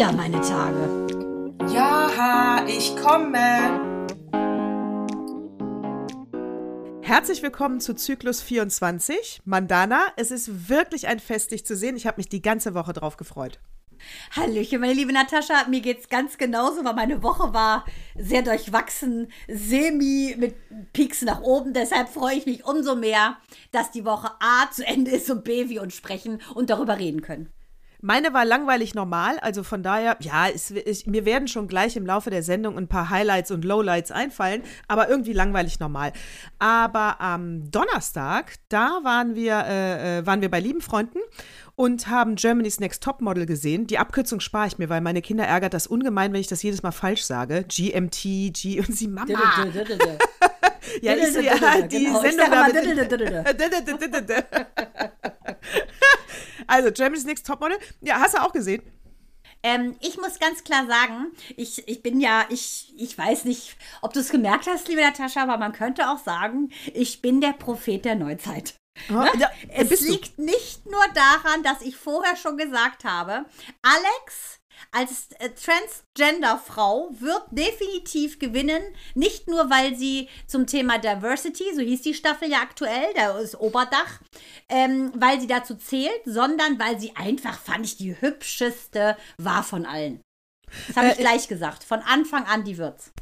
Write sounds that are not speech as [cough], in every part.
wieder meine Tage. Ja, ich komme. Herzlich willkommen zu Zyklus 24. Mandana, es ist wirklich ein Fest, dich zu sehen. Ich habe mich die ganze Woche drauf gefreut. Hallöchen, meine liebe Natascha. Mir geht's ganz genauso, weil meine Woche war sehr durchwachsen, semi mit Peaks nach oben. Deshalb freue ich mich umso mehr, dass die Woche A zu Ende ist und B, wir uns sprechen und darüber reden können. Meine war langweilig normal, also von daher, ja, es, ich, mir werden schon gleich im Laufe der Sendung ein paar Highlights und Lowlights einfallen, aber irgendwie langweilig normal. Aber am Donnerstag, da waren wir, äh, äh waren wir bei lieben Freunden und haben Germany's Next Topmodel gesehen. Die Abkürzung spare ich mir, weil meine Kinder ärgert das ungemein, wenn ich das jedes Mal falsch sage. GMT, G und sie Mama. [laughs] ja, ich so, ja, die Sendung damit. [laughs] Also, Germany's Next Topmodel. Ja, hast du auch gesehen? Ähm, ich muss ganz klar sagen, ich, ich bin ja, ich, ich weiß nicht, ob du es gemerkt hast, liebe Natascha, aber man könnte auch sagen, ich bin der Prophet der Neuzeit. Oh, ja, es liegt du. nicht nur daran, dass ich vorher schon gesagt habe, Alex als äh, Transgender-Frau wird definitiv gewinnen. Nicht nur, weil sie zum Thema Diversity, so hieß die Staffel ja aktuell, da ist Oberdach, ähm, weil sie dazu zählt, sondern weil sie einfach, fand ich, die hübscheste war von allen. Das habe ich äh, gleich gesagt. Von Anfang an, die wird's.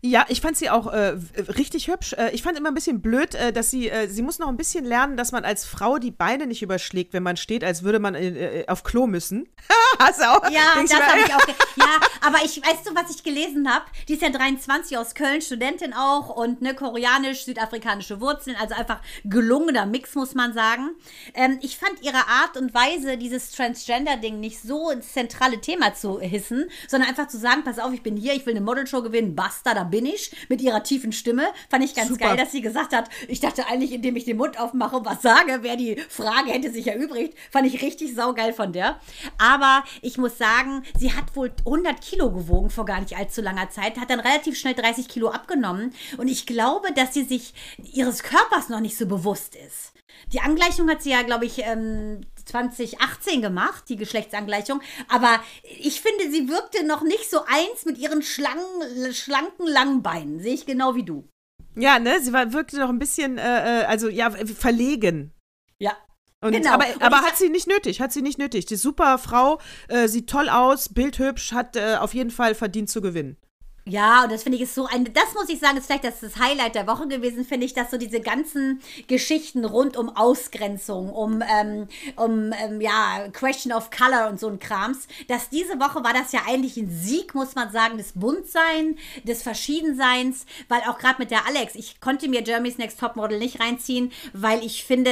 Ja, ich fand sie auch äh, richtig hübsch. Äh, ich fand immer ein bisschen blöd, äh, dass sie, äh, sie muss noch ein bisschen lernen, dass man als Frau die Beine nicht überschlägt, wenn man steht, als würde man äh, auf Klo müssen. [laughs] Hast du auch? Ja, das habe ich auch. Ja, aber ich, weißt du, was ich gelesen habe? Die ist ja 23 aus Köln, Studentin auch und ne, koreanisch-südafrikanische Wurzeln, also einfach gelungener Mix, muss man sagen. Ähm, ich fand ihre Art und Weise, dieses Transgender-Ding nicht so ins zentrale Thema zu hissen, sondern einfach zu sagen, pass auf, ich bin hier, ich will eine Modelshow gewinnen, basta, da bin ich, mit ihrer tiefen Stimme. Fand ich ganz Super. geil, dass sie gesagt hat, ich dachte eigentlich, indem ich den Mund aufmache und was sage, wer die Frage hätte sich erübrigt. Fand ich richtig saugeil von der. Aber ich muss sagen, sie hat wohl 100 Kilo gewogen vor gar nicht allzu langer Zeit, hat dann relativ schnell 30 Kilo abgenommen. Und ich glaube, dass sie sich ihres Körpers noch nicht so bewusst ist. Die Angleichung hat sie ja, glaube ich, ähm, 2018 gemacht, die Geschlechtsangleichung. Aber ich finde, sie wirkte noch nicht so eins mit ihren schlangen, schlanken, langen Beinen. Sehe ich genau wie du. Ja, ne? Sie war, wirkte noch ein bisschen, äh, äh also ja, verlegen. Ja. Und, genau. Aber, aber hat sie nicht nötig, hat sie nicht nötig. Die super Frau, äh, sieht toll aus, bildhübsch, hat äh, auf jeden Fall verdient zu gewinnen. Ja, und das finde ich ist so ein, das muss ich sagen, ist vielleicht das, das Highlight der Woche gewesen, finde ich, dass so diese ganzen Geschichten rund um Ausgrenzung, um, ähm, um ähm, ja, Question of Color und so ein Krams, dass diese Woche war das ja eigentlich ein Sieg, muss man sagen, des Buntsein, des Verschiedenseins, weil auch gerade mit der Alex, ich konnte mir Jeremy's Next Topmodel nicht reinziehen, weil ich finde,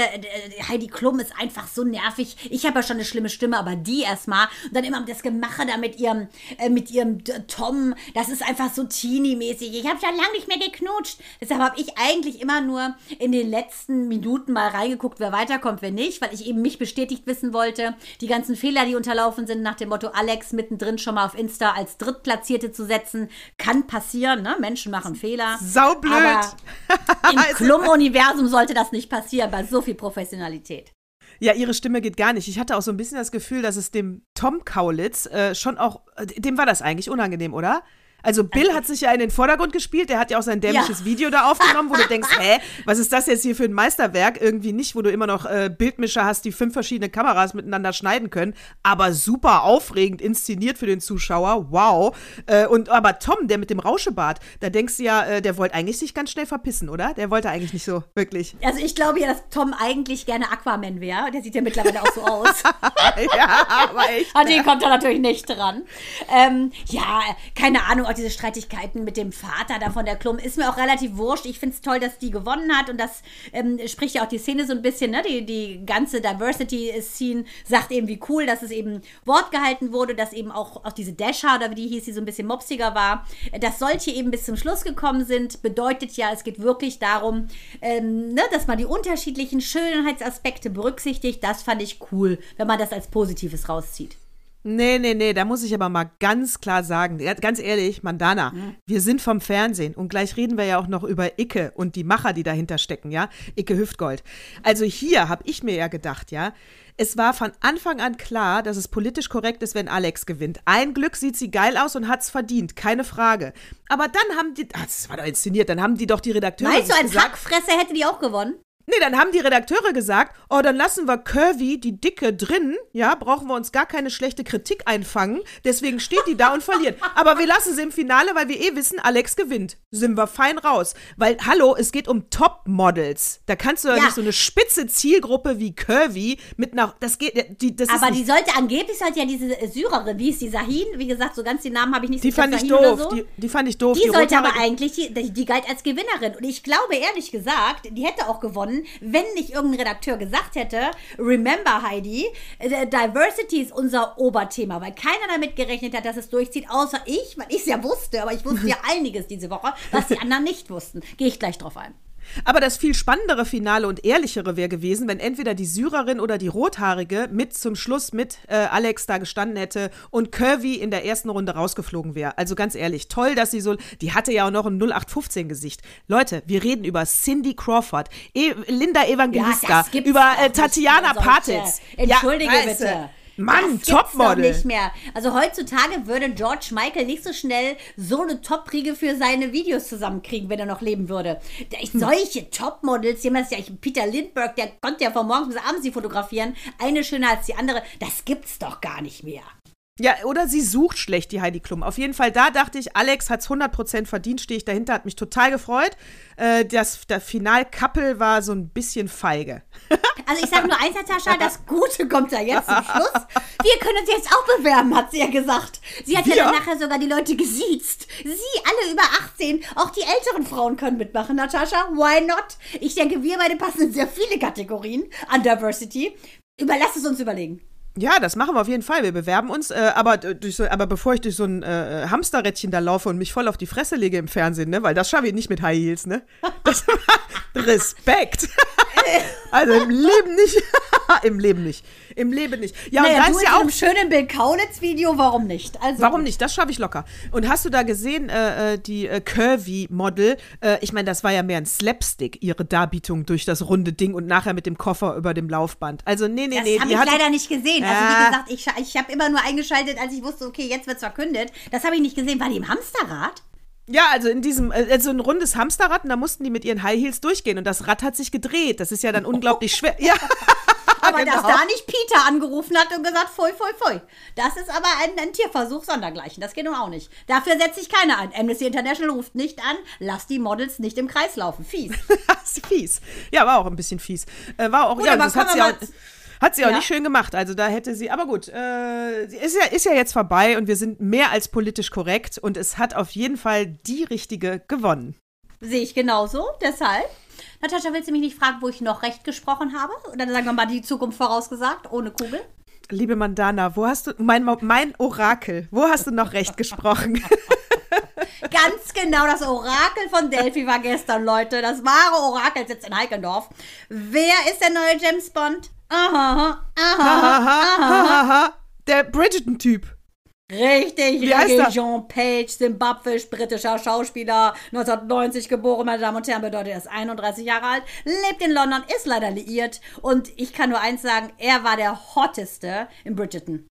Heidi Klum ist einfach so nervig. Ich habe ja schon eine schlimme Stimme, aber die erstmal. Und dann immer das Gemache da mit ihrem, äh, mit ihrem Tom, das ist einfach einfach so teeny-mäßig. Ich habe schon lange nicht mehr geknutscht. Deshalb habe ich eigentlich immer nur in den letzten Minuten mal reingeguckt, wer weiterkommt, wer nicht, weil ich eben mich bestätigt wissen wollte. Die ganzen Fehler, die unterlaufen sind, nach dem Motto Alex mittendrin schon mal auf Insta als Drittplatzierte zu setzen, kann passieren. Ne? Menschen machen Fehler. Saublöd. Aber im [laughs] Klum-Universum sollte das nicht passieren, bei so viel Professionalität. Ja, ihre Stimme geht gar nicht. Ich hatte auch so ein bisschen das Gefühl, dass es dem Tom Kaulitz äh, schon auch, äh, dem war das eigentlich unangenehm, oder? Also Bill hat sich ja in den Vordergrund gespielt, der hat ja auch sein dämliches ja. Video da aufgenommen, wo du [laughs] denkst, hä, was ist das jetzt hier für ein Meisterwerk? Irgendwie nicht, wo du immer noch äh, Bildmischer hast, die fünf verschiedene Kameras miteinander schneiden können, aber super aufregend inszeniert für den Zuschauer, wow. Äh, und aber Tom, der mit dem Rauschebart, da denkst du ja, äh, der wollte eigentlich sich ganz schnell verpissen, oder? Der wollte eigentlich nicht so, wirklich. Also ich glaube ja, dass Tom eigentlich gerne Aquaman wäre, der sieht ja mittlerweile auch so aus. [laughs] ja, aber [laughs] echt. An den kommt er natürlich nicht dran. Ähm, ja, keine Ahnung, auch diese Streitigkeiten mit dem Vater da von der Klum ist mir auch relativ wurscht. Ich finde es toll, dass die gewonnen hat und das ähm, spricht ja auch die Szene so ein bisschen, ne? Die, die ganze Diversity-Scene sagt eben, wie cool, dass es eben Wort gehalten wurde, dass eben auch, auch diese Dasher oder wie die hieß, die so ein bisschen mopsiger war, dass solche eben bis zum Schluss gekommen sind, bedeutet ja, es geht wirklich darum, ähm, ne, dass man die unterschiedlichen Schönheitsaspekte berücksichtigt. Das fand ich cool, wenn man das als Positives rauszieht. Nee, nee, nee, da muss ich aber mal ganz klar sagen, ganz ehrlich, Mandana, mhm. wir sind vom Fernsehen und gleich reden wir ja auch noch über Icke und die Macher, die dahinter stecken, ja? Icke Hüftgold. Also hier habe ich mir ja gedacht, ja, es war von Anfang an klar, dass es politisch korrekt ist, wenn Alex gewinnt. Ein Glück sieht sie geil aus und hat es verdient, keine Frage. Aber dann haben die, ach, das war doch inszeniert, dann haben die doch die Redakteure Meinst du, als Hackfresse hätte die auch gewonnen? Nee, dann haben die Redakteure gesagt, oh, dann lassen wir Curvy, die Dicke, drin. Ja, brauchen wir uns gar keine schlechte Kritik einfangen. Deswegen steht die da und verliert. Aber wir lassen sie im Finale, weil wir eh wissen, Alex gewinnt. Sind wir fein raus. Weil, hallo, es geht um Top-Models. Da kannst du ja, ja, nicht so eine spitze Zielgruppe wie Curvy mit nach, das geht, die, das Aber die sollte, angeblich sollte ja diese Syrerin, wie ist die Sahin? Wie gesagt, so ganz den Namen habe ich nicht. Die fand ich doof. So. Die, die, fand ich doof. Die, die sollte aber eigentlich, die, die galt als Gewinnerin. Und ich glaube, ehrlich gesagt, die hätte auch gewonnen wenn nicht irgendein Redakteur gesagt hätte, remember Heidi, äh, Diversity ist unser Oberthema, weil keiner damit gerechnet hat, dass es durchzieht, außer ich, weil ich es ja wusste, aber ich wusste ja [laughs] einiges diese Woche, was die anderen nicht wussten. Gehe ich gleich drauf ein. Aber das viel spannendere Finale und ehrlichere wäre gewesen, wenn entweder die Syrerin oder die Rothaarige mit zum Schluss mit äh, Alex da gestanden hätte und Curvy in der ersten Runde rausgeflogen wäre. Also ganz ehrlich, toll, dass sie so. Die hatte ja auch noch ein 0815-Gesicht. Leute, wir reden über Cindy Crawford, e Linda Evangelista, ja, über äh, Tatjana Patitz. Entschuldige ja, bitte. Mann, Topmodel. nicht mehr. Also heutzutage würde George Michael nicht so schnell so eine Top-Riege für seine Videos zusammenkriegen, wenn er noch leben würde. Hm. Solche Topmodels, jemand ja Peter Lindbergh, der konnte ja von morgens bis abends sie fotografieren, eine schöner als die andere. Das gibt's doch gar nicht mehr. Ja, oder sie sucht schlecht, die Heidi Klum. Auf jeden Fall, da dachte ich, Alex hat es 100% verdient, stehe ich dahinter, hat mich total gefreut. Äh, das, der Final-Couple war so ein bisschen feige. [laughs] Also ich sage nur eins, Natascha, das Gute kommt da jetzt zum Schluss. Wir können uns jetzt auch bewerben, hat sie ja gesagt. Sie hat Wir? ja dann nachher sogar die Leute gesiezt. Sie, alle über 18, auch die älteren Frauen können mitmachen, Natascha. Why not? Ich denke, wir beide passen in sehr viele Kategorien an Diversity. Überlass es uns überlegen. Ja, das machen wir auf jeden Fall. Wir bewerben uns. Äh, aber, durch so, aber bevor ich durch so ein äh, Hamsterrädchen da laufe und mich voll auf die Fresse lege im Fernsehen, ne? Weil das schaffe ich nicht mit High Heels, ne? Das, [laughs] Respekt. [laughs] also im Leben nicht. Im Leben nicht. Im Leben nicht. Ja, naja, und da ist ja auch. einem schönen Bill Kaulitz-Video, warum nicht? Also warum nicht? Das schaffe ich locker. Und hast du da gesehen, äh, äh die äh, Curvy-Model? Äh, ich meine, das war ja mehr ein Slapstick, ihre Darbietung durch das runde Ding und nachher mit dem Koffer über dem Laufband. Also, nee, nee, das nee. Das habe ich hatte, leider nicht gesehen. Also, wie gesagt, ich, ich habe immer nur eingeschaltet, als ich wusste, okay, jetzt wird es verkündet. Das habe ich nicht gesehen. War die im Hamsterrad? Ja, also in diesem, also ein rundes Hamsterrad und da mussten die mit ihren High Heels durchgehen und das Rad hat sich gedreht. Das ist ja dann [laughs] unglaublich schwer. Ja. [laughs] aber genau. dass da nicht Peter angerufen hat und gesagt, pfui, pfui, pfui. Das ist aber ein, ein Tierversuch sondergleichen. Das geht nun auch nicht. Dafür setzt sich keiner an. Amnesty International ruft nicht an, lass die Models nicht im Kreis laufen. Fies. [laughs] fies. Ja, war auch ein bisschen fies. Äh, war auch, Gut, ja, das hat sie auch. Hat sie auch ja. nicht schön gemacht. Also da hätte sie, aber gut, äh, ist, ja, ist ja jetzt vorbei und wir sind mehr als politisch korrekt und es hat auf jeden Fall die richtige gewonnen. Sehe ich genauso, deshalb. Natascha, willst du mich nicht fragen, wo ich noch recht gesprochen habe? Oder sagen wir mal die Zukunft vorausgesagt, ohne Kugel? Liebe Mandana, wo hast du, mein, mein Orakel, wo hast du noch recht gesprochen? [laughs] Ganz genau, das Orakel von Delphi war gestern, Leute. Das wahre Orakel sitzt in Heikendorf. Wer ist der neue James Bond? Aha, aha, aha, aha. [laughs] Der Bridgerton-Typ. Richtig, Wie heißt Jean Page, Zimbabwisch, britischer Schauspieler, 1990 geboren, meine Damen und Herren, bedeutet er ist 31 Jahre alt, lebt in London, ist leider liiert und ich kann nur eins sagen, er war der hotteste in Bridgerton.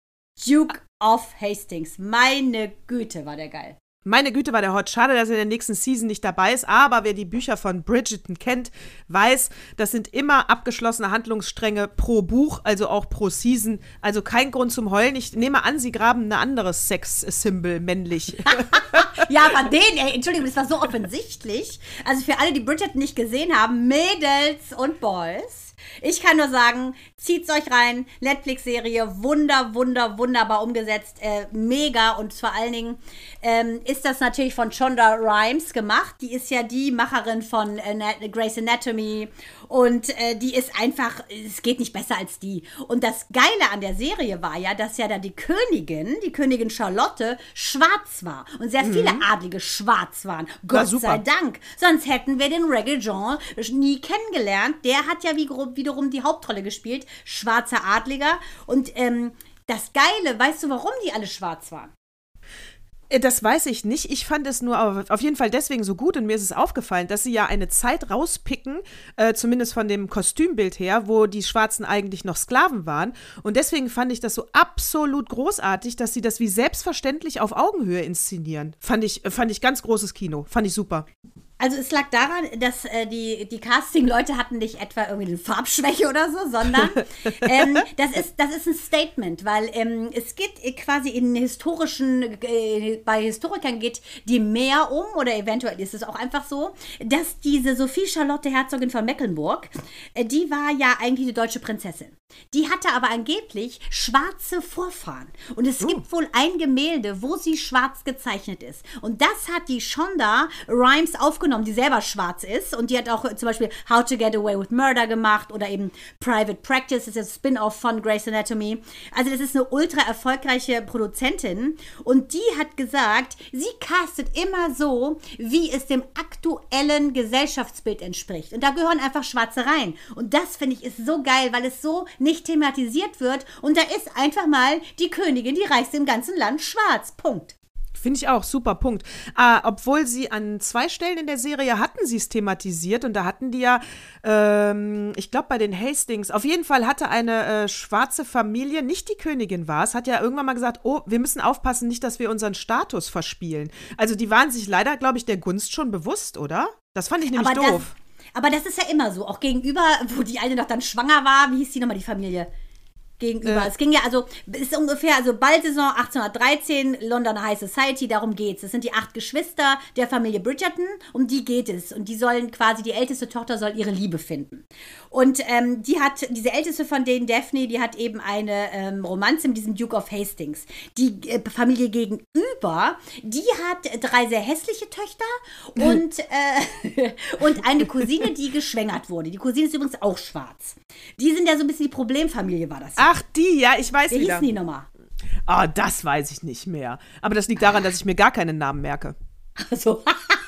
Duke of Hastings. Meine Güte, war der geil. Meine Güte war der Hot. Schade, dass er in der nächsten Season nicht dabei ist. Aber wer die Bücher von Bridgerton kennt, weiß, das sind immer abgeschlossene Handlungsstränge pro Buch, also auch pro Season. Also kein Grund zum Heulen. Ich nehme an, sie graben ein anderes Sex-Symbol männlich. [laughs] [laughs] ja, aber den, ey, Entschuldigung, das war so offensichtlich. Also für alle, die Bridgerton nicht gesehen haben, Mädels und Boys. Ich kann nur sagen, zieht's euch rein. Netflix-Serie, wunder, wunder, wunderbar umgesetzt. Äh, mega und vor allen Dingen ähm, ist das natürlich von Shonda Rhimes gemacht. Die ist ja die Macherin von äh, Grey's Anatomy und äh, die ist einfach, es geht nicht besser als die. Und das Geile an der Serie war ja, dass ja da die Königin, die Königin Charlotte, schwarz war. Und sehr viele mhm. Adlige schwarz waren. Gott sei Dank. Sonst hätten wir den Reggae Jean nie kennengelernt. Der hat ja wie, wiederum die Hauptrolle gespielt. Schwarzer Adliger. Und ähm, das Geile, weißt du, warum die alle schwarz waren? Äh, Das weiß ich nicht. Ich fand es nur auf jeden Fall deswegen so gut und mir ist es aufgefallen, dass sie ja eine Zeit rauspicken, äh, zumindest von dem Kostümbild her, wo die Schwarzen eigentlich noch Sklaven waren. Und deswegen fand ich das so absolut großartig, dass sie das wie selbstverständlich auf Augenhöhe inszenieren. Fand ich, fand ich ganz großes Kino. Fand ich super. Also es lag daran, dass äh, die, die Casting-Leute hatten nicht etwa irgendwie eine Farbschwäche oder so, sondern [laughs] ähm, das, ist, das ist ein Statement, weil ähm, es geht quasi in historischen, äh, bei Historikern geht die mehr um, oder eventuell ist es auch einfach so, dass diese Sophie Charlotte Herzogin von Mecklenburg, äh, die war ja eigentlich eine deutsche Prinzessin. Die hatte aber angeblich schwarze Vorfahren. Und es gibt wohl ein Gemälde, wo sie schwarz gezeichnet ist. Und das hat die Shonda Rhimes aufgenommen, die selber schwarz ist. Und die hat auch äh, zum Beispiel How to Get Away with Murder gemacht oder eben Private Practice, das ist das Spin-off von Grey's Anatomy. Also das ist eine ultra erfolgreiche Produzentin. Und die hat gesagt, sie castet immer so, wie es dem aktuellen Gesellschaftsbild entspricht. Und da gehören einfach Schwarze rein. Und das finde ich ist so geil, weil es so nicht thematisiert wird. Und da ist einfach mal die Königin, die reichste im ganzen Land, schwarz. Punkt. Finde ich auch, super Punkt. Ah, obwohl sie an zwei Stellen in der Serie hatten sie es thematisiert und da hatten die ja, ähm, ich glaube bei den Hastings, auf jeden Fall hatte eine äh, schwarze Familie, nicht die Königin war es, hat ja irgendwann mal gesagt, oh, wir müssen aufpassen, nicht, dass wir unseren Status verspielen. Also die waren sich leider, glaube ich, der Gunst schon bewusst, oder? Das fand ich nämlich Aber doof. Das, aber das ist ja immer so. Auch gegenüber, wo die eine noch dann schwanger war, wie hieß die nochmal, die Familie? Gegenüber. Äh. Es ging ja, also, es ist ungefähr, also Ballsaison 1813, London High Society, darum geht's. Es sind die acht Geschwister der Familie Bridgerton, um die geht es. Und die sollen quasi, die älteste Tochter soll ihre Liebe finden. Und ähm, die hat, diese älteste von denen, Daphne, die hat eben eine ähm, Romanze mit diesem Duke of Hastings. Die äh, Familie gegenüber, die hat drei sehr hässliche Töchter [laughs] und, äh, [laughs] und eine Cousine, die geschwängert wurde. Die Cousine ist übrigens auch schwarz. Die sind ja so ein bisschen die Problemfamilie, war das. ja. Ach, die, ja, ich weiß Wie wieder. hießen die nochmal? Ah, das weiß ich nicht mehr. Aber das liegt daran, dass ich mir gar keinen Namen merke. Also,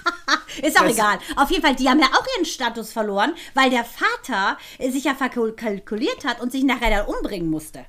[laughs] ist auch Das- egal. Auf jeden Fall, die haben ja auch ihren Status verloren, weil der Vater sich ja verkalkuliert hat und sich nachher dann umbringen musste.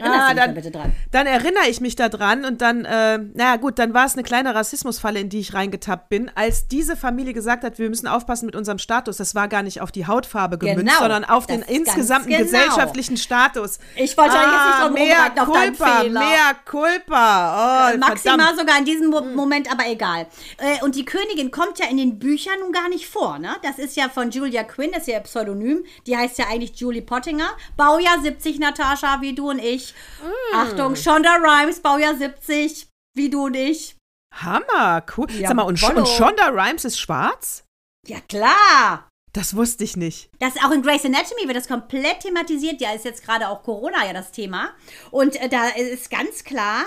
Erinnerst Ah, dann- da bitte dran? Dann erinnere ich mich daran und dann, äh, naja gut, dann war es eine kleine Rassismusfalle, in die ich reingetappt bin, als diese Familie gesagt hat, wir müssen aufpassen mit unserem Status. Das war gar nicht auf die Hautfarbe gemünzt, Genau, sondern auf den insgesamten genau. gesellschaftlichen Status. Ich wollte ja jetzt nicht ah, mehr culpa, mehr culpa. Oh, Maximal verdammt. sogar in diesem Mo Moment, aber egal. Äh, und die Königin kommt ja in den Büchern nun gar nicht vor, ne? Das ist ja von Julia Quinn, das ist ja ihr Pseudonym. Die heißt ja eigentlich Julie Pottinger. Baujahr 70, Natascha, wie du und ich. Mm. Achtung, Shonda Rhimes, Baujahr 70, wie du und ich. Hammer, cool. Ja, Sag mal, und, und Shonda Rhimes ist schwarz? Ja, klar. Das wusste ich nicht. Das auch in Grey's Anatomy wird das komplett thematisiert. Ja, ist jetzt gerade auch Corona ja das Thema. Und äh, da ist ganz klar,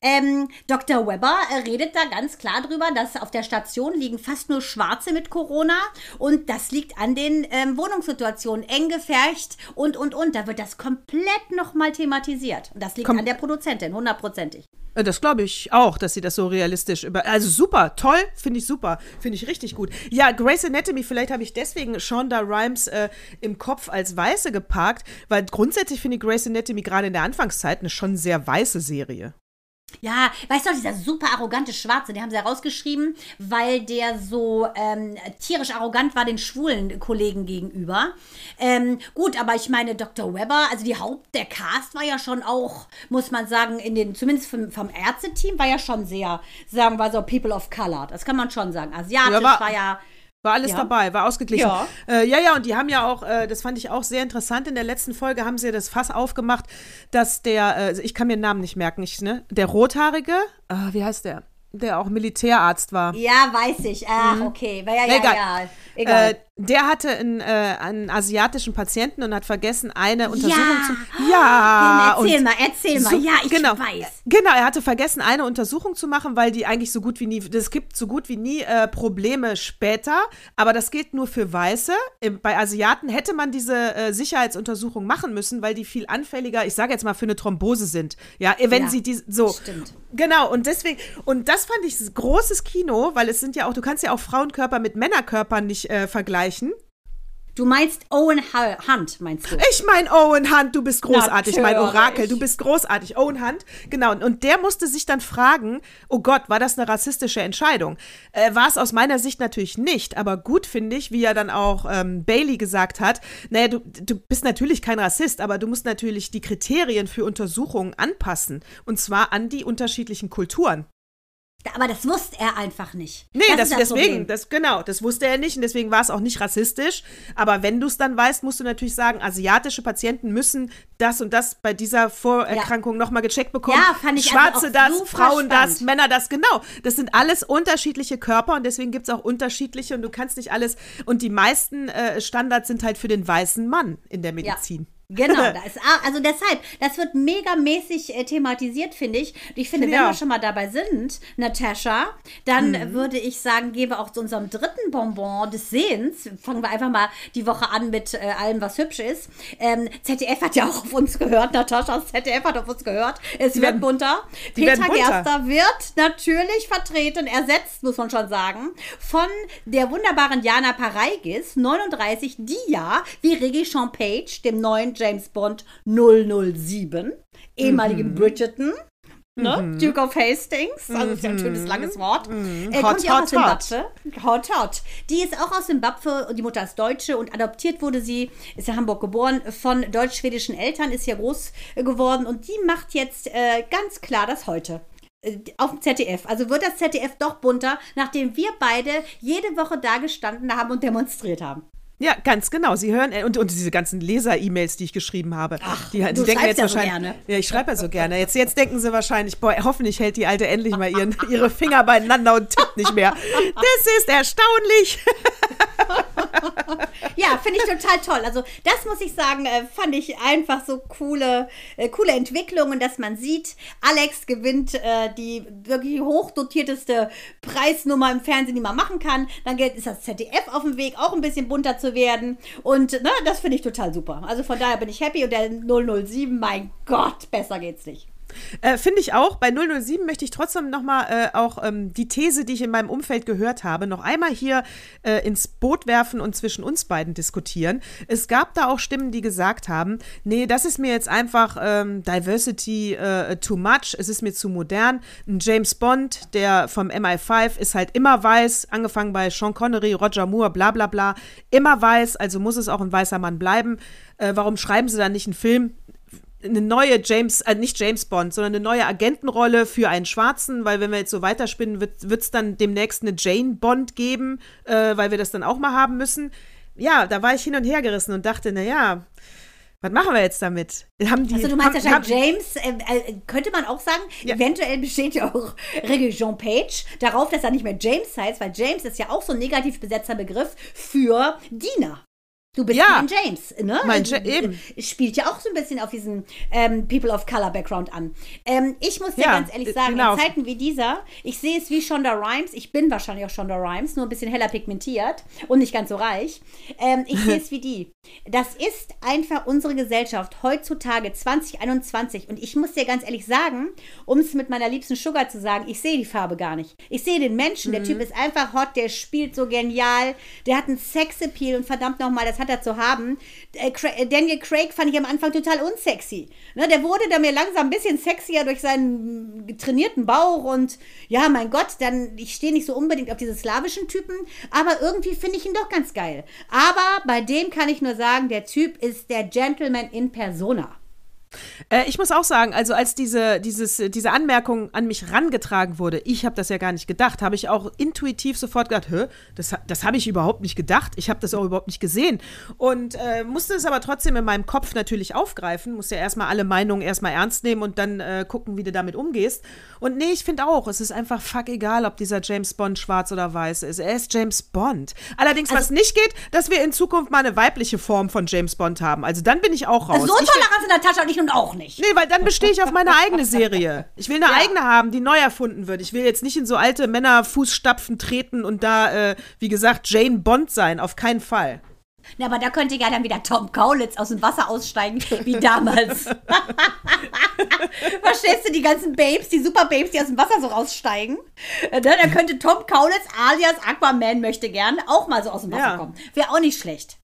ähm, Dr. Webber äh, redet da ganz klar drüber, dass auf der Station liegen fast nur Schwarze mit Corona. Und das liegt an den ähm, Wohnungssituationen, eng gefärcht und, und, und. Da wird das komplett nochmal thematisiert. Und das liegt Komm. an der Produzentin, hundertprozentig. Äh, Das glaube ich auch, dass sie das so realistisch über. Also super, toll, finde ich super, finde ich richtig gut. Ja, Grey's Anatomy, vielleicht habe ich deswegen Shonda Rhimes äh, im Kopf als Weiße geparkt, weil grundsätzlich finde ich Grey's Anatomy gerade in der Anfangszeit eine schon sehr weiße Serie. Ja, weißt du, dieser super arrogante Schwarze, den haben sie herausgeschrieben, weil der so ähm, tierisch arrogant war den schwulen Kollegen gegenüber. Ähm, gut, aber ich meine, Dr. Webber, also die Haupt, der Cast war ja schon auch, muss man sagen, in den, zumindest vom, vom Ärzteteam, war ja schon sehr, sagen wir so, People of Color. Das kann man schon sagen. Asiatisch Ja, war ja. War alles Ja. dabei, war ausgeglichen. Ja. Äh, ja, ja, und die haben ja auch, äh, das fand ich auch sehr interessant, in der letzten Folge haben sie das Fass aufgemacht, dass der, äh, ich kann mir den Namen nicht merken, ich, ne? Der Rothaarige, ah, wie heißt der? Der auch Militärarzt war. Ja, weiß ich. Ach, okay. Ja, ja, ja, Egal. ja. Egal. Der hatte einen, äh, einen asiatischen Patienten und hat vergessen, eine Untersuchung Ja. zu. Ja! Erzähl und mal, erzähl mal. so- Ja, ich genau, weiß. Genau, er hatte vergessen, eine Untersuchung zu machen, weil die eigentlich so gut wie nie, es gibt so gut wie nie äh, Probleme später, aber das gilt nur für Weiße. Bei Asiaten hätte man diese äh, Sicherheitsuntersuchung machen müssen, weil die viel anfälliger, ich sage jetzt mal, für eine Thrombose sind. Ja, wenn Ja, sie die so. stimmt. Genau, und deswegen, und das fand ich großes Kino, weil es sind ja auch, du kannst ja auch Frauenkörper mit Männerkörpern nicht äh, vergleichen. Du meinst Owen Hunt, meinst du? Ich mein Owen Hunt, du bist großartig, mein Natürlich. Orakel, du bist großartig. Owen Hunt, genau. Und der musste sich dann fragen, oh Gott, war das eine rassistische Entscheidung? Äh, war es aus meiner Sicht natürlich nicht, aber gut finde ich, wie ja dann auch ähm, Bailey gesagt hat, naja, du, du bist natürlich kein Rassist, aber du musst natürlich die Kriterien für Untersuchungen anpassen. Und zwar an die unterschiedlichen Kulturen. Aber das wusste er einfach nicht. Nee, das, ist deswegen, Problem. das, genau, das wusste er nicht und deswegen war es auch nicht rassistisch. Aber wenn du es dann weißt, musst du natürlich sagen, asiatische Patienten müssen das und das bei dieser Vorerkrankung ja. nochmal gecheckt bekommen. Ja, fand ich Schwarze das, Frauen das, spannend. Männer das, genau. Das sind alles unterschiedliche Körper und deswegen gibt es auch unterschiedliche und du kannst nicht alles. Und die meisten äh, Standards sind halt für den weißen Mann in der Medizin. Genau, [laughs] da ist, ah, also deshalb, das wird megamäßig äh, thematisiert, finde ich. Und ich finde, Finde wenn wir schon mal dabei sind, Natascha, dann Mhm. würde ich sagen, gehen wir auch zu unserem dritten Bonbon des Sehens. Fangen wir einfach mal die Woche an mit äh, allem, was hübsch ist. Ähm, ZDF hat ja auch auf uns gehört, Natascha, [laughs] das ZDF hat auf uns gehört. Es wird werden- bunter. die Peter werden bunter. Gerster wird natürlich vertreten, ersetzt, muss man schon sagen, von der wunderbaren Jana Pareigis, 39, die ja, wie Reggie Sean Page, dem neuen James Bond 007, ehemaligen Bridgerton, ne? Duke of Hastings, also ist ja ein schönes langes Wort, äh, Hot, kommt ja auch hot, Zimbabwe. Hot, hot. Die ist auch aus Zimbabwe und die Mutter ist Deutsche und adoptiert wurde sie, ist in Hamburg geboren, von deutsch-schwedischen Eltern, ist hier groß äh, geworden und die macht jetzt äh, ganz klar das heute. Äh, Auf dem ZDF. Also wird das ZDF doch bunter, nachdem wir beide jede Woche da gestanden haben und demonstriert haben. Ja, ganz genau. Sie hören äh, und, und diese ganzen Leser-E-Mails, die ich geschrieben habe. Ach, die, die du denken jetzt ja so wahrscheinlich. gerne. Ja, ich schreibe ja so gerne. Jetzt, jetzt denken sie wahrscheinlich, boah, hoffentlich hält die Alte endlich mal ihren, [laughs] ihre Finger beieinander und tippt nicht mehr. Das ist erstaunlich. [laughs] Ja, finde ich total toll. Also das muss ich sagen, äh, fand ich einfach so coole, äh, coole Entwicklungen, dass man sieht, Alex gewinnt äh, die wirklich hochdotierteste Preisnummer im Fernsehen, die man machen kann. Dann geht- ist das ZDF auf dem Weg, auch ein bisschen bunter zu werden. Und ne, das finde ich total super. Also von daher bin ich happy und der 007, mein Gott, besser geht's nicht. Äh, Finde ich auch. Bei 007 möchte ich trotzdem nochmal äh, auch ähm, die These, die ich in meinem Umfeld gehört habe, noch einmal hier äh, ins Boot werfen und zwischen uns beiden diskutieren. Es gab da auch Stimmen, die gesagt haben, nee, das ist mir jetzt einfach ähm, Diversity äh, too much, es ist mir zu modern. Ein James Bond, der vom MI5 ist halt immer weiß, angefangen bei Sean Connery, Roger Moore, bla bla bla, immer weiß, also muss es auch ein weißer Mann bleiben. Äh, warum schreiben sie dann nicht einen Film? Eine neue James, äh, nicht James Bond, sondern eine neue Agentenrolle für einen Schwarzen, weil wenn wir jetzt so weiterspinnen, wird es dann demnächst eine Jane Bond geben, äh, weil wir das dann auch mal haben müssen. Ja, da war ich hin und her gerissen und dachte, na ja, was machen wir jetzt damit? Haben die, Also du meinst haben, wahrscheinlich haben, James, äh, äh, könnte man auch sagen, Ja. eventuell besteht ja auch Reggie Jean Page darauf, dass er nicht mehr James heißt, weil James ist ja auch so ein negativ besetzter Begriff für Diener. Du bist Ja. mein James, ne? Mein Also, Ja- eben. Spielt ja auch so ein bisschen auf diesen ähm, People of Color Background an. Ähm, ich muss dir Ja, ganz ehrlich äh, sagen, genau. in Zeiten wie dieser, ich sehe es wie Shonda Rhimes, ich bin wahrscheinlich auch Shonda Rhimes, nur ein bisschen heller pigmentiert und nicht ganz so reich. Ähm, ich sehe es wie die. Das ist einfach unsere Gesellschaft heutzutage 2021 und ich muss dir ganz ehrlich sagen, um es mit meiner liebsten Sugar zu sagen, ich sehe die Farbe gar nicht. Ich sehe den Menschen, der Typ ist einfach hot, der spielt so genial, der hat einen Sexappeal und verdammt nochmal, das hat er zu haben. Äh, äh, Daniel Craig fand ich am Anfang total unsexy. Ne, der wurde da mir langsam ein bisschen sexier durch seinen trainierten Bauch und ja, mein Gott, dann, ich stehe nicht so unbedingt auf diese slawischen Typen, aber irgendwie finde ich ihn doch ganz geil. Aber bei dem kann ich nur sagen, der Typ ist der Gentleman in Persona. Äh, ich muss auch sagen, also als diese, dieses, äh, diese Anmerkung an mich rangetragen wurde, ich habe das ja gar nicht gedacht, habe ich auch intuitiv sofort gedacht, Hö, das, das habe ich überhaupt nicht gedacht, ich habe das auch überhaupt nicht gesehen und äh, musste es aber trotzdem in meinem Kopf natürlich aufgreifen, musste ja erstmal alle Meinungen erstmal ernst nehmen und dann äh, gucken, wie du damit umgehst. Und nee, ich finde auch, es ist einfach fuck egal, ob dieser James Bond schwarz oder weiß ist. Er ist James Bond. Allerdings, was nicht geht, dass wir in Zukunft mal eine weibliche Form von James Bond haben. Also dann bin ich auch raus. So Ich will- tolerant in der Tasche und ich nun auch nicht. Nee, weil dann bestehe ich auf meine eigene Serie. Ich will eine eigene haben, die neu erfunden wird. Ich will jetzt nicht in so alte Männerfußstapfen treten und da, äh, wie gesagt, Jane Bond sein. Auf keinen Fall. Na, aber da könnte ja dann wieder Tom Kaulitz aus dem Wasser aussteigen, wie damals. [laughs] Verstehst du, die ganzen Babes, die Super Babes, die aus dem Wasser so raussteigen? Äh, ne, Da könnte Tom Kaulitz alias Aquaman möchte gern auch mal so aus dem Wasser Ja. kommen. Wäre auch nicht schlecht.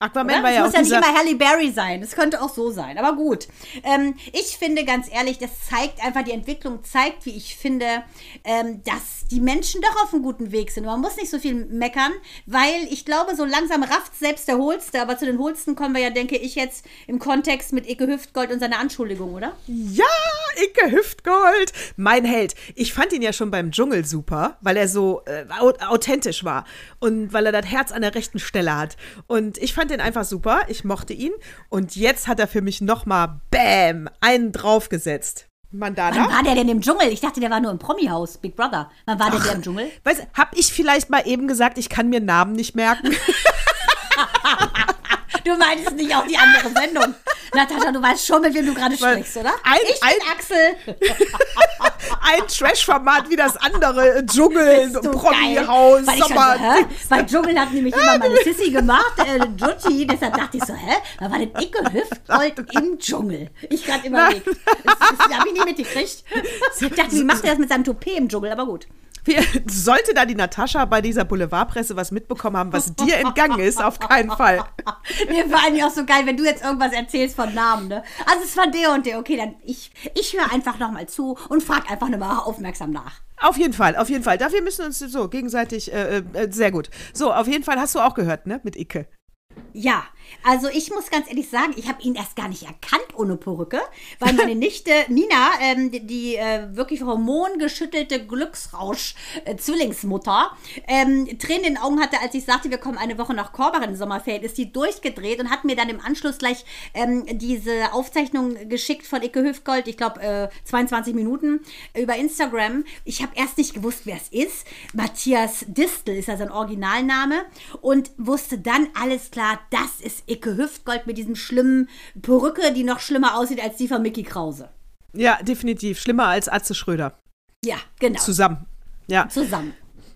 Aquaman Oder? war Es ja muss ja nicht immer Halle Berry sein. Es könnte auch so sein. Aber gut. Ähm, ich finde ganz ehrlich, das zeigt einfach, die Entwicklung zeigt, wie ich finde, ähm, dass die Menschen doch auf einem guten Weg sind. Man muss nicht so viel meckern, weil ich glaube, so langsam rafft selbst der Hohlste. Aber zu den Hohlsten kommen wir ja, denke ich, jetzt im Kontext mit Icke Hüftgold und seiner Anschuldigung, oder? Ja, Icke Hüftgold, mein Held. Ich fand ihn ja schon beim Dschungel super, weil er so äh, au- authentisch war und weil er das Herz an der rechten Stelle hat. Und ich fand den einfach super. Ich mochte ihn. Und jetzt hat er für mich nochmal, bam, einen draufgesetzt. Wann Mandana? war der denn im Dschungel? Ich dachte, der war nur im Promi-Haus, Big Brother. Wann war der, der im Dschungel? Weißt, hab ich vielleicht mal eben gesagt, ich kann mir Namen nicht merken? [laughs] Du meinst nicht auch die andere Sendung. [laughs] Natascha, du weißt schon, mit wem du gerade sprichst, oder? ein- ich ein- Axel. [laughs] Ein Trash-Format wie das andere. Dschungel, Bist du Promi-Haus, Sommer. so? Weil Dschungel hat nämlich immer meine Sissy gemacht, äh, Jutti. Deshalb dachte ich so, hä? Da war denn Icke Hüftgold [laughs] im Dschungel. Ich gerade überlegt. Das, das habe ich nie mitgekriegt. Ich dachte, wie macht er das mit seinem Toupet im Dschungel? Aber gut. Sollte da die Natascha bei dieser Boulevardpresse was mitbekommen haben, was dir entgangen ist, auf keinen Fall. Mir vor allem auch so geil, wenn du jetzt irgendwas erzählst von Namen, ne? Also es war der und der. Okay, dann ich, ich höre einfach nochmal zu und frag einfach nochmal aufmerksam nach. Auf jeden Fall, auf jeden Fall. Dafür müssen wir uns so gegenseitig äh, äh, sehr gut. So, auf jeden Fall hast du auch gehört, ne? Mit Icke. Ja, also ich muss ganz ehrlich sagen, ich habe ihn erst gar nicht erkannt ohne Perücke, weil meine [laughs] Nichte Nina, ähm, die, die äh, wirklich hormongeschüttelte Glücksrausch-Zwillingsmutter, ähm, Tränen in den Augen hatte, als ich sagte, wir kommen eine Woche nach Korber in den Sommerferien, ist die durchgedreht und hat mir dann im Anschluss gleich ähm, diese Aufzeichnung geschickt von Icke Hüftgold, ich glaube äh, 22 Minuten, über Instagram. Ich habe erst nicht gewusst, wer es ist. Matthias Distel ist ja sein Originalname und wusste dann alles klar, das ist Icke Hüftgold mit diesem schlimmen Perücke, die noch schlimmer aussieht als die von Mickey Krause. Ja, definitiv. Schlimmer als Atze Schröder. Ja, genau. Zusammen. Ja, Zusammen.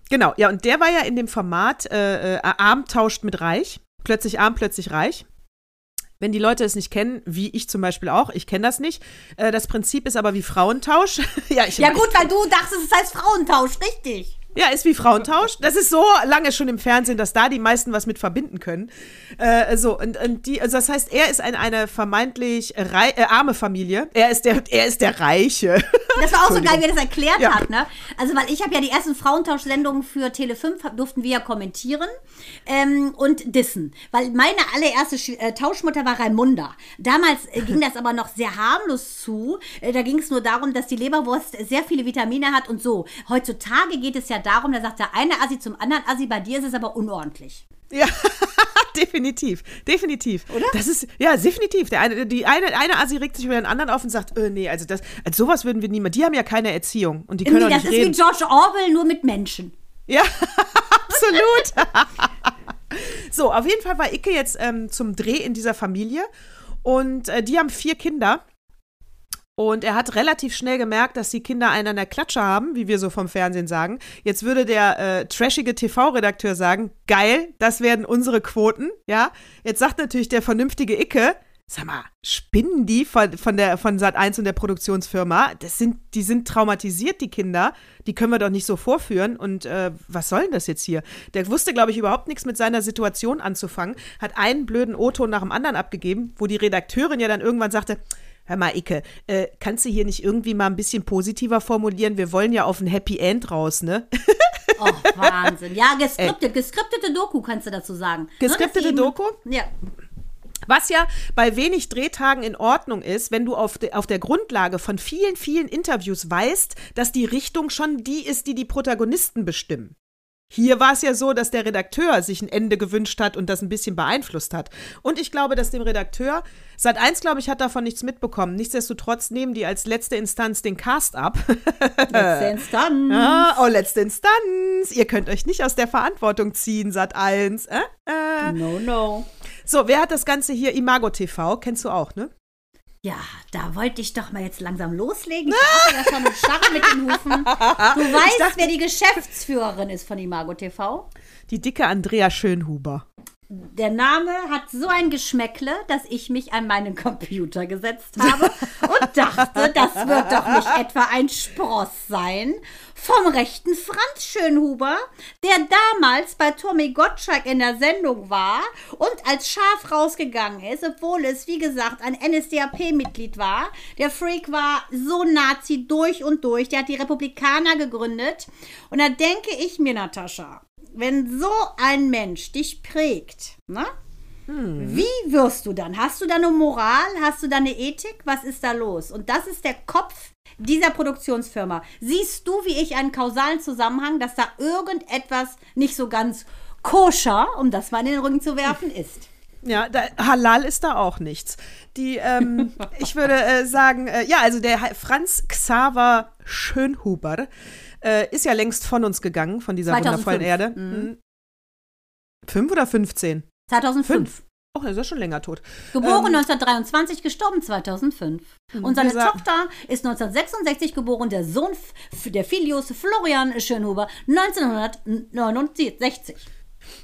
genau. Ja, und der war ja in dem Format äh, äh, Arm tauscht mit Reich. Plötzlich arm, plötzlich reich. Wenn die Leute es nicht kennen, wie ich zum Beispiel auch, ich kenne das nicht. Äh, das Prinzip ist aber wie Frauentausch. [laughs] ja, ich Ja gut, weil du dachtest, es heißt Frauentausch, richtig. Ja, ist wie Frauentausch. Das ist so lange schon im Fernsehen, dass da die meisten was mit verbinden können. Äh, so, und, und die, also das heißt, er ist ein, eine vermeintlich rei äh, arme Familie. Er ist der, er ist der Reiche. [laughs] Das war auch so geil, wie er das erklärt Ja. hat, ne? Also, weil ich habe ja die ersten Frauentausch-Sendungen für Tele5 hab- durften wir ja kommentieren ähm, und dissen. Weil meine allererste Sch äh, Tauschmutter war Raimunda. Damals äh, ging das aber noch sehr harmlos zu. Äh, da ging es nur darum, dass die Leberwurst sehr viele Vitamine hat und so. Heutzutage geht es ja darum, da sagt der eine Assi zum anderen Assi, bei dir ist es aber unordentlich. Ja, [laughs] definitiv, definitiv. Oder? Das ist, ja, definitiv. Der eine, die eine, eine Asi regt sich über den anderen auf und sagt, äh, nee, also das, als sowas würden wir niemand, die haben ja keine Erziehung und die können Nee, auch das nicht ist reden. wie George Orwell, nur mit Menschen. Ja, [laughs] absolut. [laughs] so, auf jeden Fall war Icke jetzt ähm, zum Dreh in dieser Familie und äh, die haben vier Kinder. Und er hat relativ schnell gemerkt, dass die Kinder einen an der Klatsche haben, wie wir so vom Fernsehen sagen. Jetzt würde der äh, trashige TV-Redakteur sagen, geil, das werden unsere Quoten, ja. Jetzt sagt natürlich der vernünftige Icke, sag mal, spinnen die von, von, von Sat1 und der Produktionsfirma? Das sind, die sind traumatisiert, die Kinder. Die können wir doch nicht so vorführen. Und äh, was soll denn das jetzt hier? Der wusste, glaube ich, überhaupt nichts mit seiner Situation anzufangen, hat einen blöden O-Ton nach dem anderen abgegeben, wo die Redakteurin ja dann irgendwann sagte, Hör mal, Icke, äh, kannst du hier nicht irgendwie mal ein bisschen positiver formulieren? Wir wollen ja auf ein Happy End raus, ne? Oh, Wahnsinn. Ja, geskriptet, geskriptete Doku kannst du dazu sagen. Dass Geskriptete eben- Doku? Ja. Was ja bei wenig Drehtagen in Ordnung ist, wenn du auf, de, auf der Grundlage von vielen, vielen Interviews weißt, dass die Richtung schon die ist, die die Protagonisten bestimmen. Hier war es ja so, dass der Redakteur sich ein Ende gewünscht hat und das ein bisschen beeinflusst hat. Und ich glaube, dass dem Redakteur, Sat 1, glaube ich, hat davon nichts mitbekommen. Nichtsdestotrotz nehmen die als letzte Instanz den Cast ab. [laughs] Letzte Instanz. [laughs] ah, oh, letzte Instanz. Ihr könnt euch nicht aus der Verantwortung ziehen, Sat 1. Äh? Äh. No, no. So, wer hat das Ganze hier? Imago TV, kennst du auch, ne? Ja, da wollte ich doch mal jetzt langsam loslegen. Ich war ja schon und starre mit den Hufen. Du [laughs] weißt, wer die Geschäftsführerin ist von Imago TV? Die dicke Andrea Schönhuber. Der Name hat so ein Geschmäckle, dass ich mich an meinen Computer gesetzt habe und dachte, das wird doch nicht etwa ein Spross sein vom rechten Franz Schönhuber, der damals bei Tommy Gottschalk in der Sendung war und als Schaf rausgegangen ist, obwohl es, wie gesagt, ein NSDAP-Mitglied war. Der Freak war so Nazi durch und durch. Der hat die Republikaner gegründet. Und da denke ich mir, Natascha, wenn so ein Mensch dich prägt, ne? Hm. Wie wirst du dann? Hast du da eine Moral? Hast du da eine Ethik? Was ist da los? Und das ist der Kopf dieser Produktionsfirma. Siehst du, wie ich einen kausalen Zusammenhang, dass da irgendetwas nicht so ganz koscher, um das mal in den Rücken zu werfen, [laughs] ist? Ja, da, Halal ist da auch nichts. Die, ähm, [laughs] ich würde äh, sagen, äh, ja, also der Franz Xaver Schönhuber äh, ist ja längst von uns gegangen, von dieser 2005. wundervollen Erde. Mhm. Hm. Fünf oder 15? 2005. Fünf. Oh, er ist ja schon länger tot. Geboren ähm, 1923, gestorben 2005. Mhm. Und seine Tochter ist 1966 geboren, der Sohn der Filius Florian Schönhuber 1969.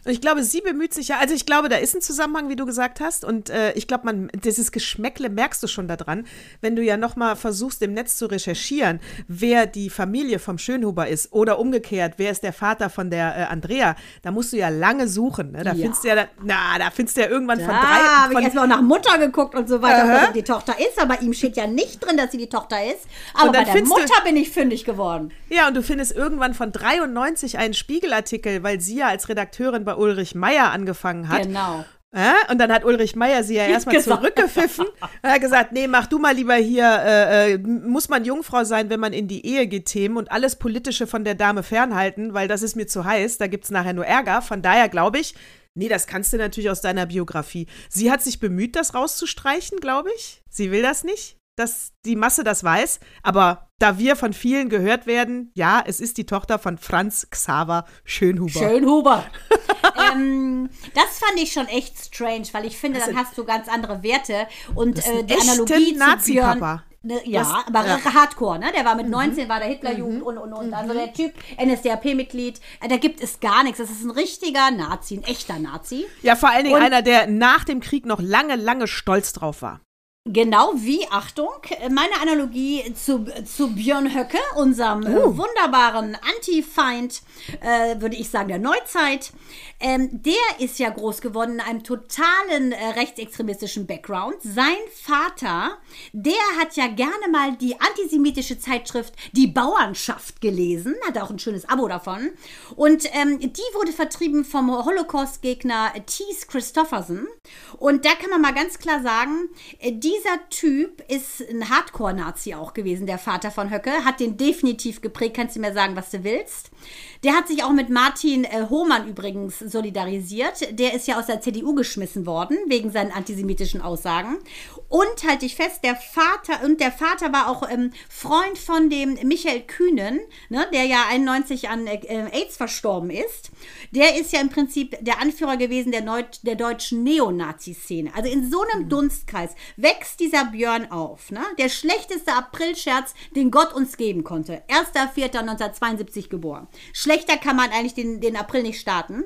Ich glaube, sie bemüht sich ja, also ich glaube, da ist ein Zusammenhang, wie du gesagt hast. Und äh, ich glaube, man, dieses Geschmäckle merkst du schon daran, wenn du ja nochmal versuchst, im Netz zu recherchieren, wer die Familie vom Schönhuber ist oder umgekehrt, wer ist der Vater von der äh, Andrea. Da musst du ja lange suchen. Ne? Da ja. findest du ja, na, da findest du ja irgendwann da von drei. Da habe ich erstmal auch nach Mutter geguckt und so weiter, uh -huh. die Tochter ist. Aber ihm steht ja nicht drin, dass sie die Tochter ist. Aber bei der Mutter du, bin ich fündig geworden. Ja, und du findest irgendwann von 93 einen Spiegelartikel, weil sie ja als Redakteurin bei Ulrich Meier angefangen hat. Genau. Ja, und dann hat Ulrich Meier sie ja [laughs] erstmal zurückgepfiffen. Er hat gesagt, nee, mach du mal lieber hier, äh, äh, muss man Jungfrau sein, wenn man in die Ehe geht, Themen und alles Politische von der Dame fernhalten, weil das ist mir zu heiß, da gibt es nachher nur Ärger. Von daher glaube ich, nee, das kannst du natürlich aus deiner Biografie. Sie hat sich bemüht, das rauszustreichen, glaube ich. Sie will das nicht dass die Masse das weiß, aber da wir von vielen gehört werden, ja, es ist die Tochter von Franz Xaver Schönhuber. Schönhuber. [laughs] ähm, das fand ich schon echt strange, weil ich finde, dann hast du ganz andere Werte und äh, die Analogie zu Björn, Ne, ja, das, aber ja. Hardcore, ne? Der war mit 19, mhm. war der Hitlerjugend mhm. und und und. Also der Typ, NSDAP-Mitglied, äh, da gibt es gar nichts. Das ist ein richtiger Nazi, ein echter Nazi. Ja, vor allen Dingen und, einer, der nach dem Krieg noch lange, lange stolz drauf war. Genau wie, Achtung, meine Analogie zu, zu Björn Höcke, unserem oh. wunderbaren Anti-Feind, äh, würde ich sagen, der Neuzeit. Ähm, der ist ja groß geworden in einem totalen äh, rechtsextremistischen Background. Sein Vater, der hat ja gerne mal die antisemitische Zeitschrift Die Bauernschaft gelesen, hat auch ein schönes Abo davon. Und ähm, die wurde vertrieben vom Holocaust-Gegner Thies Christofferson. Und da kann man mal ganz klar sagen, äh, dieser Typ ist ein Hardcore-Nazi auch gewesen, der Vater von Höcke, hat den definitiv geprägt. Kannst du mir sagen, was du willst? Der hat sich auch mit Martin äh, Hohmann übrigens solidarisiert. Der ist ja aus der CDU geschmissen worden, wegen seinen antisemitischen Aussagen. Und halte ich fest, der Vater, und der Vater war auch ähm, Freund von dem Michael Kühnen, ne, der ja 91 an äh, AIDS verstorben ist. Der ist ja im Prinzip der Anführer gewesen der, Neu der deutschen Neonazi-Szene. Also in so einem mhm. Dunstkreis wächst dieser Björn auf. Ne? Der schlechteste Aprilscherz, den Gott uns geben konnte. 1.4.1972 geboren. Schlechter kann man eigentlich den, den April nicht starten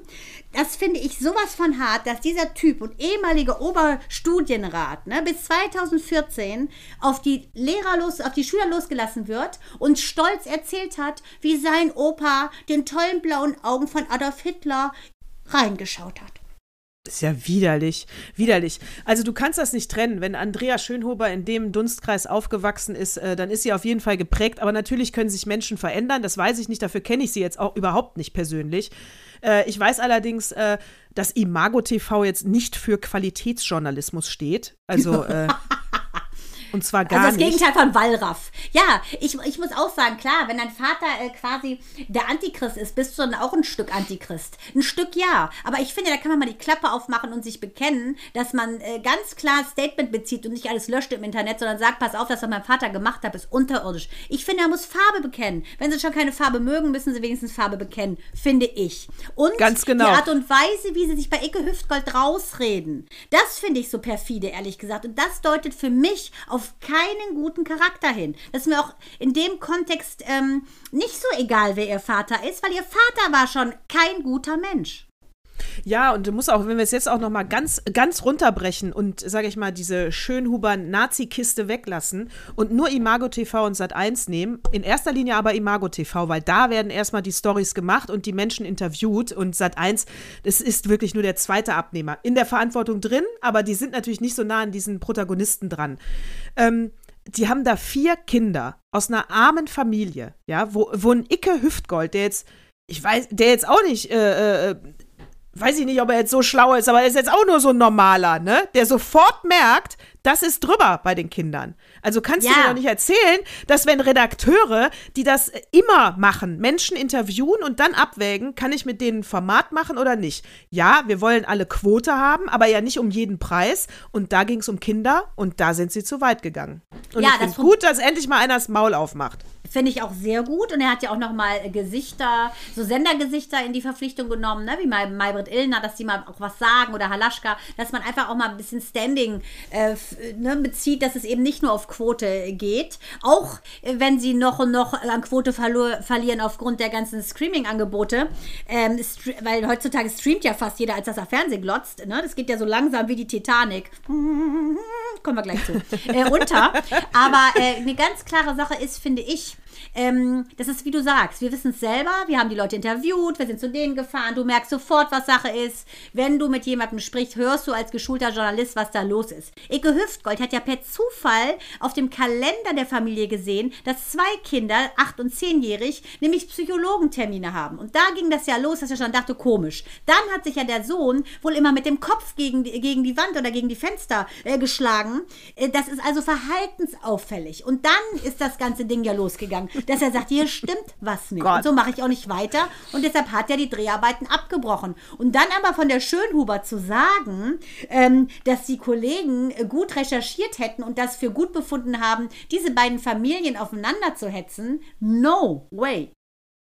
das finde ich sowas von hart, dass dieser Typ und ehemalige Oberstudienrat ne, bis 2014 auf die Lehrer los, auf die Schüler losgelassen wird und stolz erzählt hat, wie sein Opa den tollen blauen Augen von Adolf Hitler reingeschaut hat. Ist ja widerlich, widerlich. Also du kannst das nicht trennen. Wenn Andrea Schönhuber in dem Dunstkreis aufgewachsen ist, äh, dann ist sie auf jeden Fall geprägt. Aber natürlich können sich Menschen verändern. Das weiß ich nicht. Dafür kenne ich sie jetzt auch überhaupt nicht persönlich. Äh, ich weiß allerdings, äh, dass Imago TV jetzt nicht für Qualitätsjournalismus steht. Also äh, [laughs] Und zwar gar also das nicht. Gegenteil von Wallraff. Ja, ich, ich muss auch sagen, klar, wenn dein Vater äh, quasi der Antichrist ist, bist du dann auch ein Stück Antichrist. Ein Stück ja. Aber ich finde, da kann man mal die Klappe aufmachen und sich bekennen, dass man äh, ganz klar Statement bezieht und nicht alles löscht im Internet, sondern sagt, pass auf, das, was mein Vater gemacht hat, ist unterirdisch. Ich finde, er muss Farbe bekennen. Wenn sie schon keine Farbe mögen, müssen sie wenigstens Farbe bekennen, finde ich. Und ganz genau. die Art und Weise, wie sie sich bei Icke Hüftgold rausreden, das finde ich so perfide, ehrlich gesagt. Und das deutet für mich auf auf keinen guten Charakter hin. Das ist mir auch in dem Kontext ähm, nicht so egal, wer ihr Vater ist, weil ihr Vater war schon kein guter Mensch. Ja, und du musst auch, wenn wir es jetzt auch noch mal ganz, ganz runterbrechen und, sage ich mal, diese Schönhuber-Nazi-Kiste weglassen und nur Imago TV und Sat1 nehmen, in erster Linie aber Imago TV, weil da werden erstmal die Stories gemacht und die Menschen interviewt und Sat1, das ist wirklich nur der zweite Abnehmer. In der Verantwortung drin, aber die sind natürlich nicht so nah an diesen Protagonisten dran. Ähm, die haben da vier Kinder aus einer armen Familie, ja, wo, wo ein Icke Hüftgold, der jetzt, ich weiß, der jetzt auch nicht, äh, äh, weiß ich nicht, ob er jetzt so schlau ist, aber er ist jetzt auch nur so ein normaler, ne? Der sofort merkt, das ist drüber bei den Kindern. Also kannst ja. du mir doch nicht erzählen, dass wenn Redakteure, die das immer machen, Menschen interviewen und dann abwägen, kann ich mit denen ein Format machen oder nicht? Ja, wir wollen alle Quote haben, aber ja nicht um jeden Preis. Und da ging es um Kinder und da sind sie zu weit gegangen. Und ja, ich finde gut, dass endlich mal einer das Maul aufmacht. Finde ich auch sehr gut. Und er hat ja auch noch mal Gesichter, so Sendergesichter in die Verpflichtung genommen, ne? wie May Maybrit Illner, dass die mal auch was sagen oder Halaschka, dass man einfach auch mal ein bisschen Standing äh, ne, bezieht, dass es eben nicht nur auf Quote geht. Auch äh, wenn sie noch und noch an Quote verlieren aufgrund der ganzen Streaming-Angebote. Ähm, weil heutzutage streamt ja fast jeder, als dass er Fernsehen glotzt. Ne? Das geht ja so langsam wie die Titanic. [laughs] Kommen wir gleich zu. Äh, runter. Aber äh, eine ganz klare Sache ist, finde ich, ähm, das ist, wie du sagst, wir wissen es selber, wir haben die Leute interviewt, wir sind zu denen gefahren, du merkst sofort, was Sache ist. Wenn du mit jemandem sprichst, hörst du als geschulter Journalist, was da los ist. Icke Hüftgold hat ja per Zufall auf dem Kalender der Familie gesehen, dass zwei Kinder, acht- und zehnjährig, nämlich Psychologentermine haben. Und da ging das ja los, dass er schon dachte, komisch. Dann hat sich ja der Sohn wohl immer mit dem Kopf gegen, gegen die Wand oder gegen die Fenster äh, geschlagen. Äh, das ist also verhaltensauffällig. Und dann ist das ganze Ding ja losgegangen dass er sagt, hier stimmt was nicht. Gott. Und so mache ich auch nicht weiter. Und deshalb hat er die Dreharbeiten abgebrochen. Und dann aber von der Schönhuber zu sagen, ähm, dass die Kollegen gut recherchiert hätten und das für gut befunden haben, diese beiden Familien aufeinander zu hetzen, no way.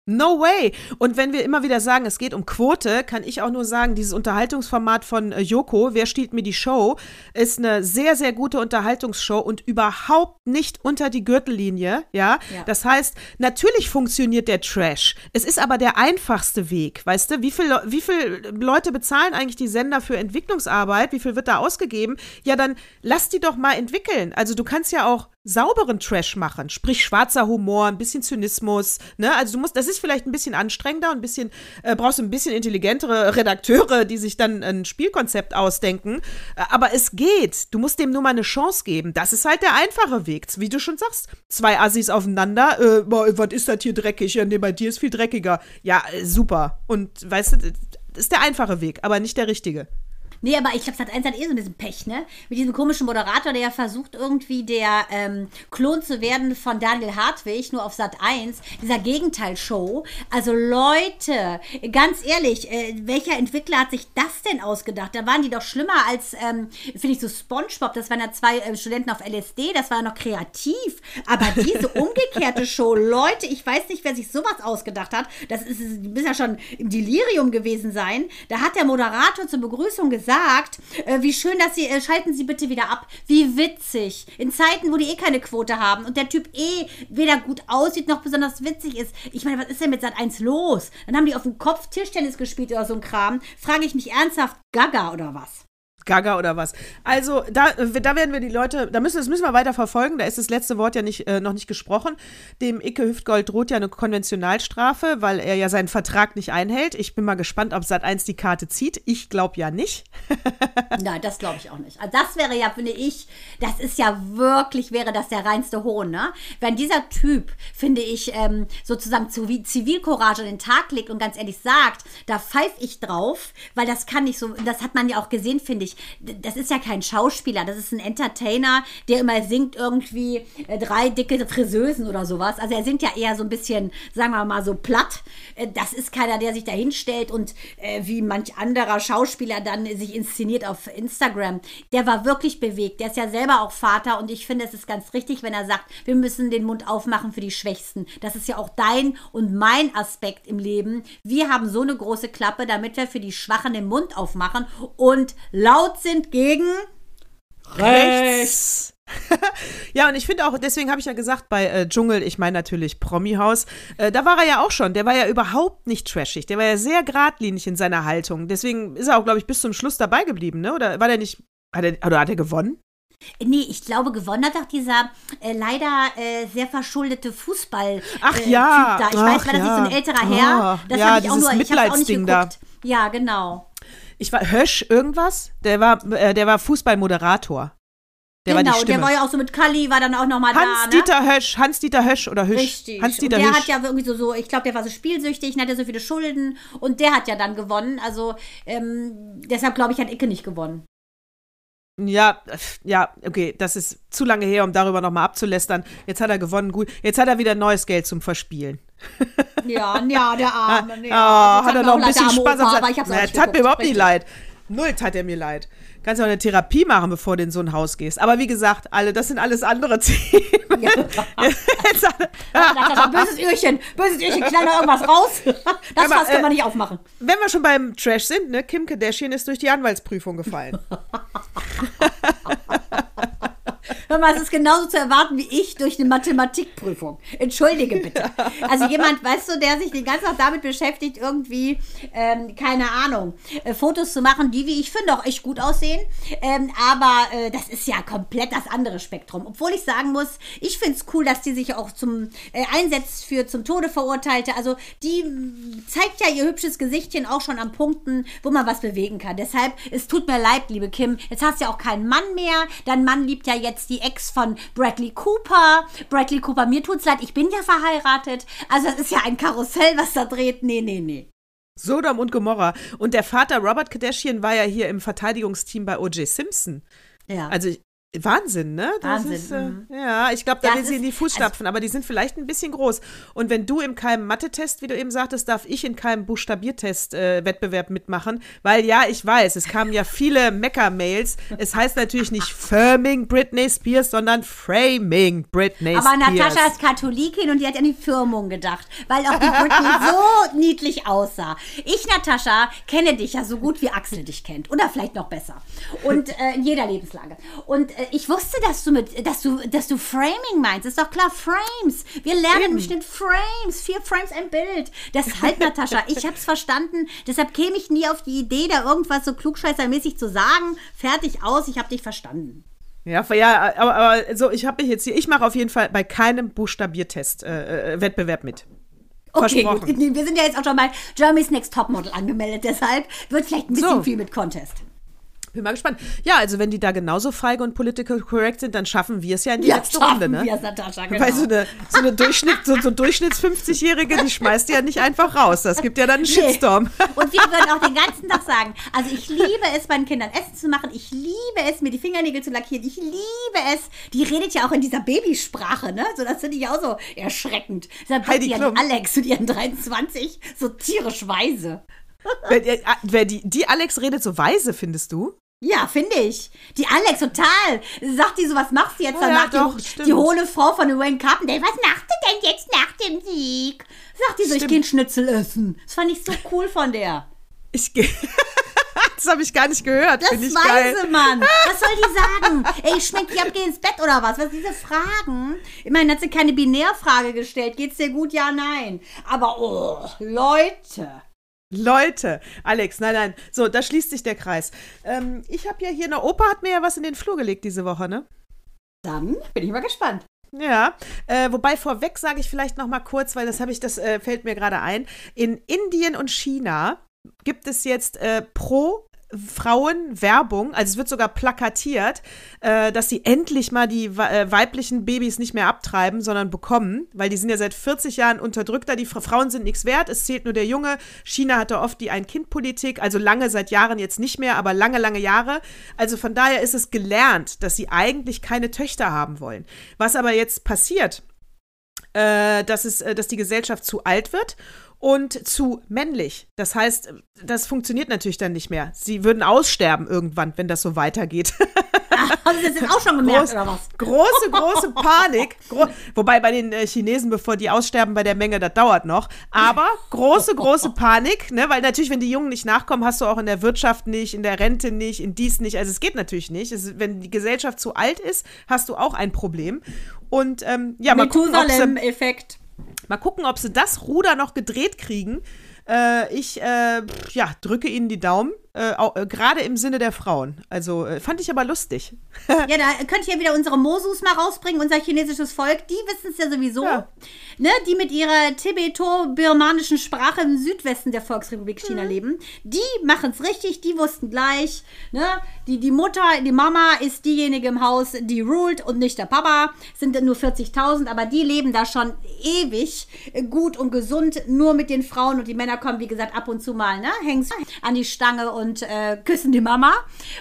No way. Und wenn wir immer wieder sagen, es geht um Quote, kann ich auch nur sagen, dieses Unterhaltungsformat von äh, Joko, Wer stiehlt mir die Show, ist eine sehr, sehr gute Unterhaltungsshow und überhaupt nicht unter die Gürtellinie. Ja? ja. Das heißt, natürlich funktioniert der Trash. Es ist aber der einfachste Weg. Weißt du, wie viele wie viel Leute bezahlen eigentlich die Sender für Entwicklungsarbeit? Wie viel wird da ausgegeben? Ja, dann lass die doch mal entwickeln. Also du kannst ja auch sauberen Trash machen, sprich schwarzer Humor, ein bisschen Zynismus, ne? Also du musst, das ist vielleicht ein bisschen anstrengender, ein bisschen äh, brauchst du ein bisschen intelligentere Redakteure, die sich dann ein Spielkonzept ausdenken, äh, aber es geht. Du musst dem nur mal eine Chance geben. Das ist halt der einfache Weg, wie du schon sagst. Zwei Assis aufeinander, äh, was ist das hier dreckig? Ja, nee, bei dir ist viel dreckiger. Ja, äh, super. Und weißt du, das ist der einfache Weg, aber nicht der richtige. Nee, aber ich glaube, Sat 1 hat eh so ein bisschen Pech, ne? Mit diesem komischen Moderator, der ja versucht, irgendwie der ähm, Klon zu werden von Daniel Hartwig, nur auf Sat 1, dieser Gegenteilshow. Also Leute, ganz ehrlich, äh, welcher Entwickler hat sich das denn ausgedacht? Da waren die doch schlimmer als, ähm, finde ich, so Spongebob. Das waren ja zwei äh, Studenten auf LSD, das war ja noch kreativ. Aber diese [laughs] umgekehrte Show, Leute, ich weiß nicht, wer sich sowas ausgedacht hat. Das ist, muss ja schon im Delirium gewesen sein. Da hat der Moderator zur Begrüßung gesagt, sagt, äh, wie schön, dass Sie, äh, schalten Sie bitte wieder ab. Wie witzig. In Zeiten, wo die eh keine Quote haben und der Typ eh weder gut aussieht noch besonders witzig ist. Ich meine, was ist denn mit Sat 1 los? Dann haben die auf dem Kopf Tischtennis gespielt oder so ein Kram. Frage ich mich ernsthaft, Gaga oder was? Gaga oder was. Also da, da werden wir die Leute, da müssen, das müssen wir weiter verfolgen. Da ist das letzte Wort ja nicht, äh, noch nicht gesprochen. Dem Icke Hüftgold droht ja eine Konventionalstrafe, weil er ja seinen Vertrag nicht einhält. Ich bin mal gespannt, ob Sat 1 die Karte zieht. Ich glaube ja nicht. [laughs] Nein, das glaube ich auch nicht. Also das wäre ja, finde ich, das ist ja wirklich, wäre das der reinste Hohn, ne? Wenn dieser Typ, finde ich, ähm, sozusagen Zivilcourage an den Tag legt und ganz ehrlich sagt, da pfeife ich drauf, weil das kann nicht so, das hat man ja auch gesehen, finde ich ich, das ist ja kein Schauspieler, das ist ein Entertainer, der immer singt irgendwie äh, drei dicke Friseusen oder sowas. Also er singt ja eher so ein bisschen, sagen wir mal, so platt. Äh, das ist keiner, der sich da hinstellt und äh, wie manch anderer Schauspieler dann sich inszeniert auf Instagram. Der war wirklich bewegt. Der ist ja selber auch Vater und ich finde, es ist ganz richtig, wenn er sagt, wir müssen den Mund aufmachen für die Schwächsten. Das ist ja auch dein und mein Aspekt im Leben. Wir haben so eine große Klappe, damit wir für die Schwachen den Mund aufmachen und laut sind gegen rechts. [laughs] ja, und ich finde auch, deswegen habe ich ja gesagt, bei äh, Dschungel, ich meine natürlich Promi-Haus, äh, da war er ja auch schon. Der war ja überhaupt nicht trashig. Der war ja sehr geradlinig in seiner Haltung. Deswegen ist er auch, glaube ich, bis zum Schluss dabei geblieben, ne? Oder war der nicht, hat er, oder hat er gewonnen? Nee, ich glaube, gewonnen hat auch dieser äh, leider äh, sehr verschuldete Fußball. Ach äh, ja. Typ da. Ich Ach weiß, war das ja. nicht so ein älterer Herr? Das ja, habe ich auch dieses nur, ich auch nicht Mitleidsding da. geguckt. Ja, genau. Ich war Hösch irgendwas? Der war, äh, der war Fußballmoderator. Der genau, war der war ja auch so mit Kalli, war dann auch nochmal da, ne? Hans-Dieter Hösch, Hans-Dieter Hösch oder Hösch. Richtig. Hans-Dieter und der Hösch. hat ja irgendwie so, so ich glaube, der war so spielsüchtig und hatte so viele Schulden und der hat ja dann gewonnen. Also ähm, deshalb glaube ich, hat Icke nicht gewonnen. Ja, ja, okay, das ist zu lange her, um darüber nochmal abzulästern. Jetzt hat er gewonnen, gut. Jetzt hat er wieder neues Geld zum Verspielen. Ja, ja, der [laughs] Arme. Ah, Ja, hat er noch ein bisschen Spaß an aber ich hab's Na, nicht tat mir überhaupt nicht leid. Null tat er mir leid. Kannst ja auch eine Therapie machen, bevor du in so ein Haus gehst. Aber wie gesagt, alle, das sind alles andere [laughs] Themen. Ja. Jetzt [laughs] böses Öhrchen, böses Öhrchen, da irgendwas raus. Das Fass können äh, wir nicht aufmachen. Wenn wir schon beim Trash sind, ne, Kim Kardashian ist durch die Anwaltsprüfung gefallen. Hör mal, es ist genauso zu erwarten wie ich durch eine Mathematikprüfung. Entschuldige bitte. Also jemand, weißt du, der sich den ganzen Tag damit beschäftigt, irgendwie, ähm, keine Ahnung, äh, Fotos zu machen, die, wie ich finde, auch echt gut aussehen. Ähm, aber äh, das ist ja komplett das andere Spektrum. Obwohl ich sagen muss, ich finde es cool, dass die sich auch zum äh, einsetzt für zum Tode Verurteilte. Also die zeigt ja ihr hübsches Gesichtchen auch schon an Punkten, wo man was bewegen kann. Deshalb, es tut mir leid, liebe Kim, jetzt hast du ja auch keinen Mann mehr. Dein Mann liebt ja jetzt die Ex von Bradley Cooper. Bradley Cooper, mir tut's leid, ich bin ja verheiratet. Also es ist ja ein Karussell, was da dreht. Nee, nee, nee. Sodom und Gomorra. Und der Vater Robert Kardashian war ja hier im Verteidigungsteam bei O.J. Simpson. Ja. Also ich- Wahnsinn, ne? Das Wahnsinn, Ist, äh, mhm. Ja, ich glaube, da will sie in die Fußstapfen, aber die sind vielleicht ein bisschen groß. Und wenn du im keinem Mathe-Test, wie du eben sagtest, darf ich in keinem Buchstabiertest-Wettbewerb mitmachen, weil ja, ich weiß, es kamen ja viele Mecker-Mails. Es heißt natürlich nicht Firming Britney Spears, sondern Framing Britney Aber Spears. Natascha ist Katholikin und die hat an die Firmung gedacht, weil auch die Britney [laughs] so niedlich aussah. Ich, Natascha, kenne dich ja so gut wie Axel dich kennt. Oder vielleicht noch besser. Und äh, in jeder Lebenslage. Und äh, ich wusste, dass du mit, dass du, dass du Framing meinst. Ist doch klar, Frames. Wir lernen im Schnitt Frames. Vier Frames ein Bild. Deshalb, Natascha, [laughs] ich hab's verstanden. Deshalb käme ich nie auf die Idee, da irgendwas so klugscheißermäßig zu sagen. Fertig aus, ich hab dich verstanden. Ja, ja, aber, aber so, ich habe mich jetzt hier, ich mache auf jeden Fall bei keinem Buchstabiertest-Wettbewerb mit. Okay, gut. Wir sind ja jetzt auch schon bei Germany's Next Topmodel angemeldet, deshalb wird vielleicht ein bisschen So. viel mit Contest. Bin mal gespannt. Ja, also wenn die da genauso feige und political correct sind, dann schaffen wir es ja in die Ja, letzte Runde, ne? wir Natascha, genau. Weil so eine, so eine Durchschnitt, so, so Durchschnitts-50-Jährige, die schmeißt ja nicht einfach raus. Das gibt ja dann einen Shitstorm. Und wir würden auch den ganzen Tag sagen, also ich liebe es, meinen Kindern Essen zu machen, ich liebe es, mir die Fingernägel zu lackieren, ich liebe es. Die redet ja auch in dieser Babysprache, ne? So, das finde ich auch so erschreckend. Deshalb Heidi die an Klum. Alex mit ihren 23 so tierisch weise. Wer, äh, wer die, die Alex redet so weise, findest du? Ja, finde ich. Die Alex, total. Sagt die so, was machst du jetzt Oh danach? ja, doch, die, die hohle Frau von Wayne Carpenter. Was machst du denn jetzt nach dem Sieg? Sagt die so, ich Stimmt. gehe einen Schnitzel essen. Das fand ich so cool von der. Ich gehe. [laughs] das habe ich gar nicht gehört. Das ich geil. weise Mann. Was soll die sagen? Ey, schmeckt die ab, geh ins Bett oder was? Was sind diese Fragen? Immerhin hat sie keine Binärfrage gestellt. Geht's dir gut? Ja, nein. Aber, oh, Leute. Leute, Alex, nein, nein. So, da schließt sich der Kreis. Ähm, ich habe ja hier, eine Opa hat mir ja was in den Flur gelegt diese Woche, ne? Dann bin ich mal gespannt. Ja, äh, wobei vorweg sage ich vielleicht noch mal kurz, weil das habe ich, das äh, fällt mir gerade ein. In Indien und China gibt es jetzt äh, pro Frauen Werbung, also es wird sogar plakatiert, äh, dass sie endlich mal die äh, weiblichen Babys nicht mehr abtreiben, sondern bekommen, weil die sind ja seit 40 Jahren unterdrückter, die Fra- Frauen sind nichts wert, es zählt nur der Junge. China hatte oft die Ein-Kind-Politik, also lange, seit Jahren jetzt nicht mehr, aber lange, lange Jahre. Also von daher ist es gelernt, dass sie eigentlich keine Töchter haben wollen. Was aber jetzt passiert, äh, dass, es, äh, dass die Gesellschaft zu alt wird und zu männlich. Das heißt, das funktioniert natürlich dann nicht mehr. Sie würden aussterben irgendwann, wenn das so weitergeht. [laughs] haben Sie das jetzt auch schon gemerkt, Groß, oder was? große, große Panik. Gro Wobei bei den äh, Chinesen, bevor die aussterben bei der Menge, das dauert noch. Aber große, große Panik, ne? weil natürlich, wenn die Jungen nicht nachkommen, hast du auch in der Wirtschaft nicht, in der Rente nicht, in dies nicht. Also es geht natürlich nicht. Es, wenn die Gesellschaft zu alt ist, hast du auch ein Problem. Und ähm, ja, mal gucken, ob Methusalem-Effekt. Mal gucken, ob sie das Ruder noch gedreht kriegen. Äh, ich äh, ja, drücke ihnen die Daumen, äh, äh, gerade im Sinne der Frauen. Also äh, fand ich aber lustig. [laughs] Ja, da könnt ihr wieder unsere Mosus mal rausbringen, unser chinesisches Volk. Die wissen es ja sowieso. Ja. Ne, die mit ihrer tibeto-birmanischen Sprache im Südwesten der Volksrepublik Mhm. China leben. Die machen es richtig, die wussten gleich. Ne? Die, die Mutter, die Mama ist diejenige im Haus, die ruled und nicht der Papa. Sind nur 40.000, aber die leben da schon ewig gut und gesund, nur mit den Frauen. Und die Männer kommen, wie gesagt, ab und zu mal, ne? Hängen an die Stange und äh, küssen die Mama.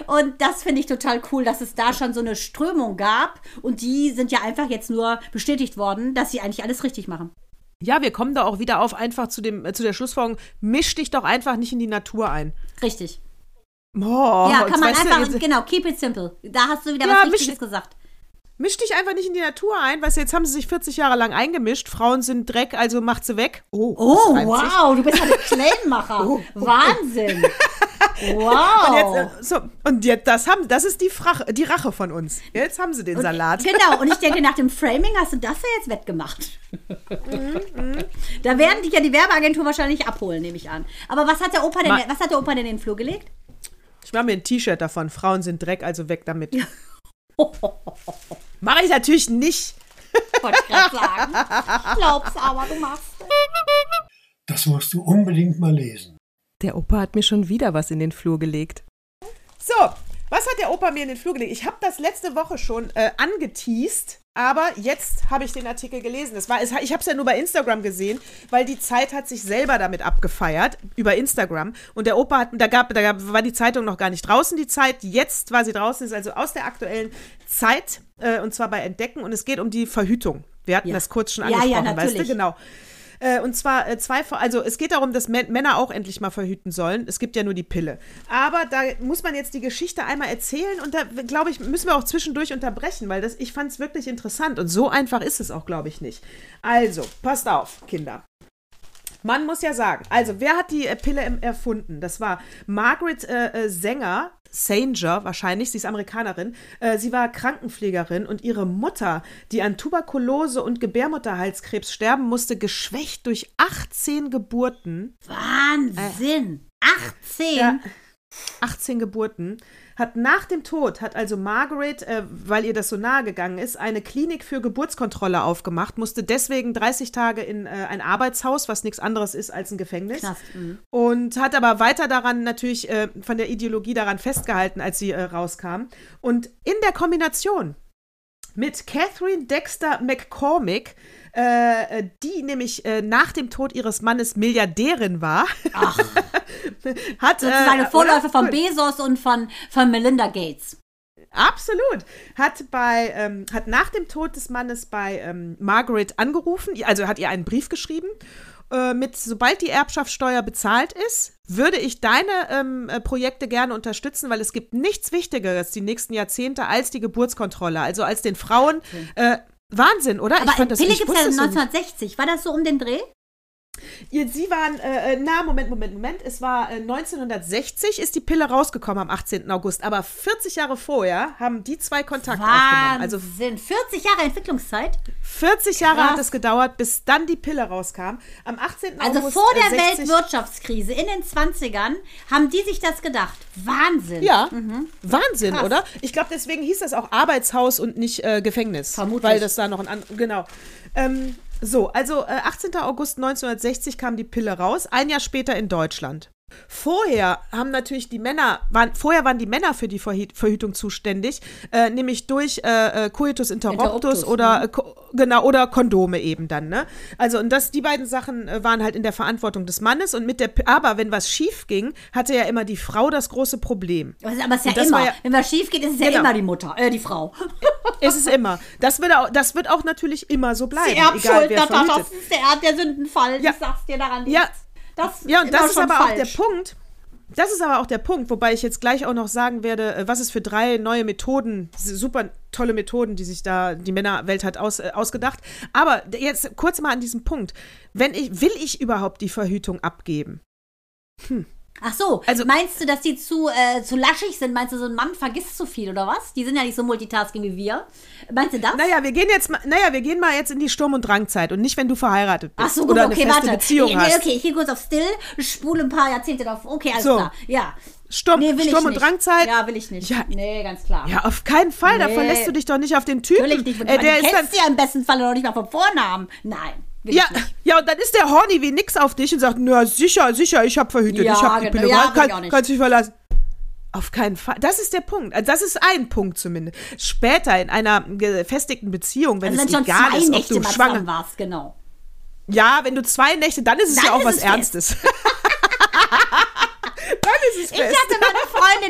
Und das finde ich total cool, dass es da schon so eine Strömung gab. Und die sind ja einfach jetzt nur bestätigt worden, dass sie eigentlich alles richtig machen. Ja, wir kommen da auch wieder auf einfach zu, dem, äh, zu der Schlussfolgerung, misch dich doch einfach nicht in die Natur ein. Richtig. Oh, ja, kann man du, einfach, jetzt- genau, keep it simple. Da hast du wieder Ja, was misch- Richtiges gesagt. Misch dich einfach nicht in die Natur ein, weißt du, jetzt haben sie sich 40 Jahre lang eingemischt, Frauen sind Dreck, also macht sie weg. Oh, Oh, wow, du bist ja der Claimmacher. [laughs] Wahnsinn. [laughs] Wow. Und jetzt, äh, so, und jetzt, das, haben, das ist die, Frach, die Rache von uns. Jetzt haben sie den Salat. Genau, und ich [laughs] denke, nach dem Framing hast du das ja jetzt wettgemacht. Mhm, da werden dich ja die Werbeagentur wahrscheinlich abholen, nehme ich an. Aber was hat der Opa denn, Ma- was hat der Opa denn in den Flur gelegt? Ich mache mir ein T-Shirt davon. Frauen sind Dreck, also weg damit. [laughs] Mache ich natürlich nicht. Wollte ich gerade sagen. Ich [laughs] glaub's aber, du machst es. Das musst du unbedingt mal lesen. Der Opa hat mir schon wieder was in den Flur gelegt. So, was hat der Opa mir in den Flur gelegt? Ich habe das letzte Woche schon äh, angeteased, aber jetzt habe ich den Artikel gelesen. Es war, ich habe es ja nur bei Instagram gesehen, weil die Zeit hat sich selber damit abgefeiert über Instagram. Und der Opa hat, da gab, da gab, war die Zeitung noch gar nicht draußen, die Zeit. Jetzt war sie draußen, ist also aus der aktuellen Zeit äh, und zwar bei Entdecken. Und es geht um die Verhütung. Wir hatten Ja. das kurz schon Ja, ja, angesprochen, weißt du? Genau. Äh, und zwar äh, zwei, also es geht darum, dass Mä- Männer auch endlich mal verhüten sollen. Es gibt ja nur die Pille. Aber da muss man jetzt die Geschichte einmal erzählen und da, glaube ich, müssen wir auch zwischendurch unterbrechen, weil das, ich fand es wirklich interessant und so einfach ist es auch, glaube ich, nicht. Also, passt auf, Kinder. Man muss ja sagen, also wer hat die äh, Pille erfunden? Das war Margaret äh, äh, Sänger, Sanger wahrscheinlich, sie ist Amerikanerin. Äh, sie war Krankenpflegerin und ihre Mutter, die an Tuberkulose und Gebärmutterhalskrebs sterben musste, geschwächt durch 18 Geburten, Wahnsinn. 18? Ja. 18 Geburten, hat nach dem Tod, hat also Margaret, äh, weil ihr das so nahe gegangen ist, eine Klinik für Geburtskontrolle aufgemacht, musste deswegen 30 Tage in äh, ein Arbeitshaus, was nichts anderes ist als ein Gefängnis. Knast, mhm. Und hat aber weiter daran natürlich äh, von der Ideologie daran festgehalten, als sie äh, rauskam. Und in der Kombination mit Catherine Dexter McCormick, äh, äh, die nämlich äh, nach dem Tod ihres Mannes Milliardärin war, Ach, [laughs] hat sozusagen äh, Vorläufer oder? von. Bezos und von, von Melinda Gates. Absolut. Hat bei, ähm, hat nach dem Tod des Mannes bei ähm, Margaret angerufen, also hat ihr einen Brief geschrieben, äh, mit, sobald die Erbschaftssteuer bezahlt ist, würde ich deine ähm, äh, Projekte gerne unterstützen, weil es gibt nichts Wichtigeres die nächsten Jahrzehnte als die Geburtskontrolle, also als den Frauen. Äh, Wahnsinn, oder? Aber fand das- Pille ich gibt es ja wusste es so nicht. 1960. War das so um den Dreh? Sie waren, äh, äh, na, Moment, Moment, Moment. Es war äh, 1960 ist die Pille rausgekommen am 18. August. Aber 40 Jahre vorher haben die zwei Kontakt aufgenommen. Also Wahnsinn. 40 Jahre Entwicklungszeit. 40 Jahre Krass. hat es gedauert, bis dann die Pille rauskam. Am 18. Also August vor der äh, 60 Weltwirtschaftskrise in den 20ern haben die sich das gedacht. Wahnsinn. Ja, Wahnsinn, Mhm. Krass. oder? Ich glaube, deswegen hieß das auch Arbeitshaus und nicht äh, Gefängnis. Vermutlich. Weil das da noch ein anderes, genau. Ähm, so, also äh, 18. August 1960 kam die Pille raus, ein Jahr später in Deutschland. Vorher haben natürlich die Männer, waren, vorher waren die Männer für die Verhü- Verhütung zuständig, äh, nämlich durch äh, äh, Coitus interruptus, Interruptus, oder Ko- genau oder Kondome eben dann, ne? Also und das, die beiden Sachen äh, waren halt in der Verantwortung des Mannes und mit der, aber wenn was schief ging, hatte ja immer die Frau das große Problem. Aber es ist- ja immer, ja- wenn was schief geht, ist es ja Genau. immer die Mutter, äh, die Frau. [laughs] Ist es immer. Das wird, auch, das wird auch natürlich immer so bleiben. Die egal wer das, ist der, der Sündenfall. Ja. Ich sag's dir daran. Ja. Das Ja, und das ist aber auch falsch. der Punkt. das ist aber auch der Punkt, wobei ich jetzt gleich auch noch sagen werde, äh, was es für drei neue Methoden, super tolle Methoden, die sich da die Männerwelt hat aus, äh, ausgedacht. Aber jetzt kurz mal an diesem Punkt. Wenn ich, will ich überhaupt die Verhütung abgeben? Hm. Ach so, Also- meinst du, dass die zu, äh, zu laschig sind? Meinst du, so ein Mann vergisst zu viel oder was? Die sind ja nicht so multitasking wie wir. Meinst du das? Naja, wir gehen jetzt mal, naja, wir gehen mal jetzt in die Sturm- und Drangzeit und nicht, wenn du verheiratet bist Ach so, gut, oder okay, eine feste warte. Beziehung nee, hast. okay, ich gehe kurz auf Still, spule ein paar Jahrzehnte drauf. Okay, alles So. klar. Ja. Sturm, Nee, will Sturm ich und. Drangzeit. Ja, will ich nicht. Ja. Nee, ganz klar. Ja, auf keinen Fall. Da Nee. verlässt du dich doch nicht auf den Typen. Natürlich nicht. Äh, der dann, kennst sie ja im besten Fall noch nicht mal vom Vornamen. Nein, will ja, ja, und dann ist der horny wie nix auf dich und sagt, na sicher, sicher, ich hab verhütet, Ja, ich hab die genau. Pille, Ja, kann, kannst dich verlassen. Auf keinen Fall. Das ist der Punkt. Also das ist ein Punkt zumindest. Später in einer gefestigten Beziehung, wenn Also wenn es schon egal ist, ob Nächte du schwanger warst, genau. Ja, wenn du zwei Nächte, dann ist es Dann ja auch was es fest. Ernstes. [laughs] dann ist es Ich fest. hatte meine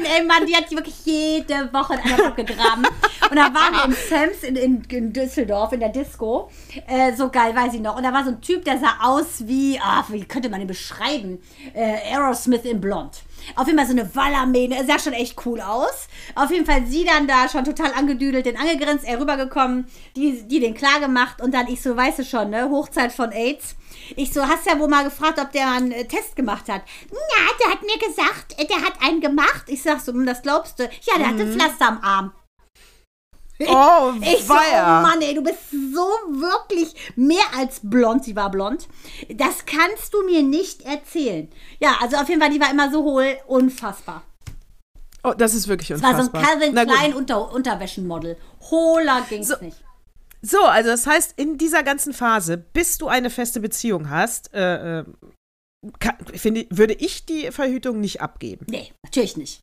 Freundin, ey Mann, die hat wirklich jede Woche in einer abgegraben. Und da waren wir im Sams in, in, in Düsseldorf in der Disco. Äh, so geil, weiß ich noch. Und da war so ein Typ, der sah aus wie, ah, wie könnte man ihn beschreiben? Äh, Aerosmith in Blond. Auf jeden Fall so eine Wallermähne. Er sah schon echt cool aus. Auf jeden Fall sie dann da schon total angedüdelt, den angegrinst, er rübergekommen, die, die den klar gemacht und dann ich so, weißt du schon, ne, Hochzeit von AIDS. Ich so, hast ja wohl mal gefragt, ob der einen äh, Test gemacht hat. Na, der hat mir gesagt, äh, der hat einen gemacht. Ich sag so, hm, das glaubst du? Ja, der hatte Pflaster am Arm. Oh, [laughs] Ich so, oh. Mann, ey, du bist so wirklich mehr als blond. Sie war blond. Das kannst du mir nicht erzählen. Ja, also auf jeden Fall, die war immer so hohl. Unfassbar. Oh, das ist wirklich Das war so ein unfassbar. Calvin. Klein Unter Unterwäschenmodel. Hohler ging's So. nicht. So, also das heißt, in dieser ganzen Phase, bis du eine feste Beziehung hast, äh, äh, kann, finde, würde ich die Verhütung nicht abgeben. Nee, natürlich nicht.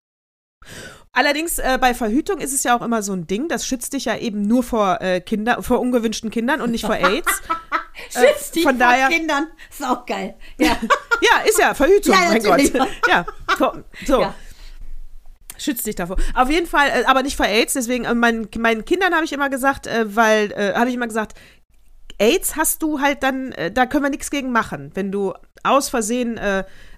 Allerdings äh, bei Verhütung ist es ja auch immer so ein Ding, das schützt dich ja eben nur vor äh, Kinder, vor ungewünschten Kindern und nicht vor AIDS. [laughs] Schützt die von vor daher- Kindern. Ist auch geil. Ja. [laughs] ja, ist ja Verhütung, Ja, mein. Gott. [laughs] Ja, so. so. Ja. Schützt dich davor. Auf jeden Fall, äh, aber nicht vor AIDS. Deswegen, äh, meinen, meinen Kindern habe ich immer gesagt, äh, weil, äh, habe ich immer gesagt, AIDS hast du halt dann, äh, da können wir nichts gegen machen. Wenn du aus Versehen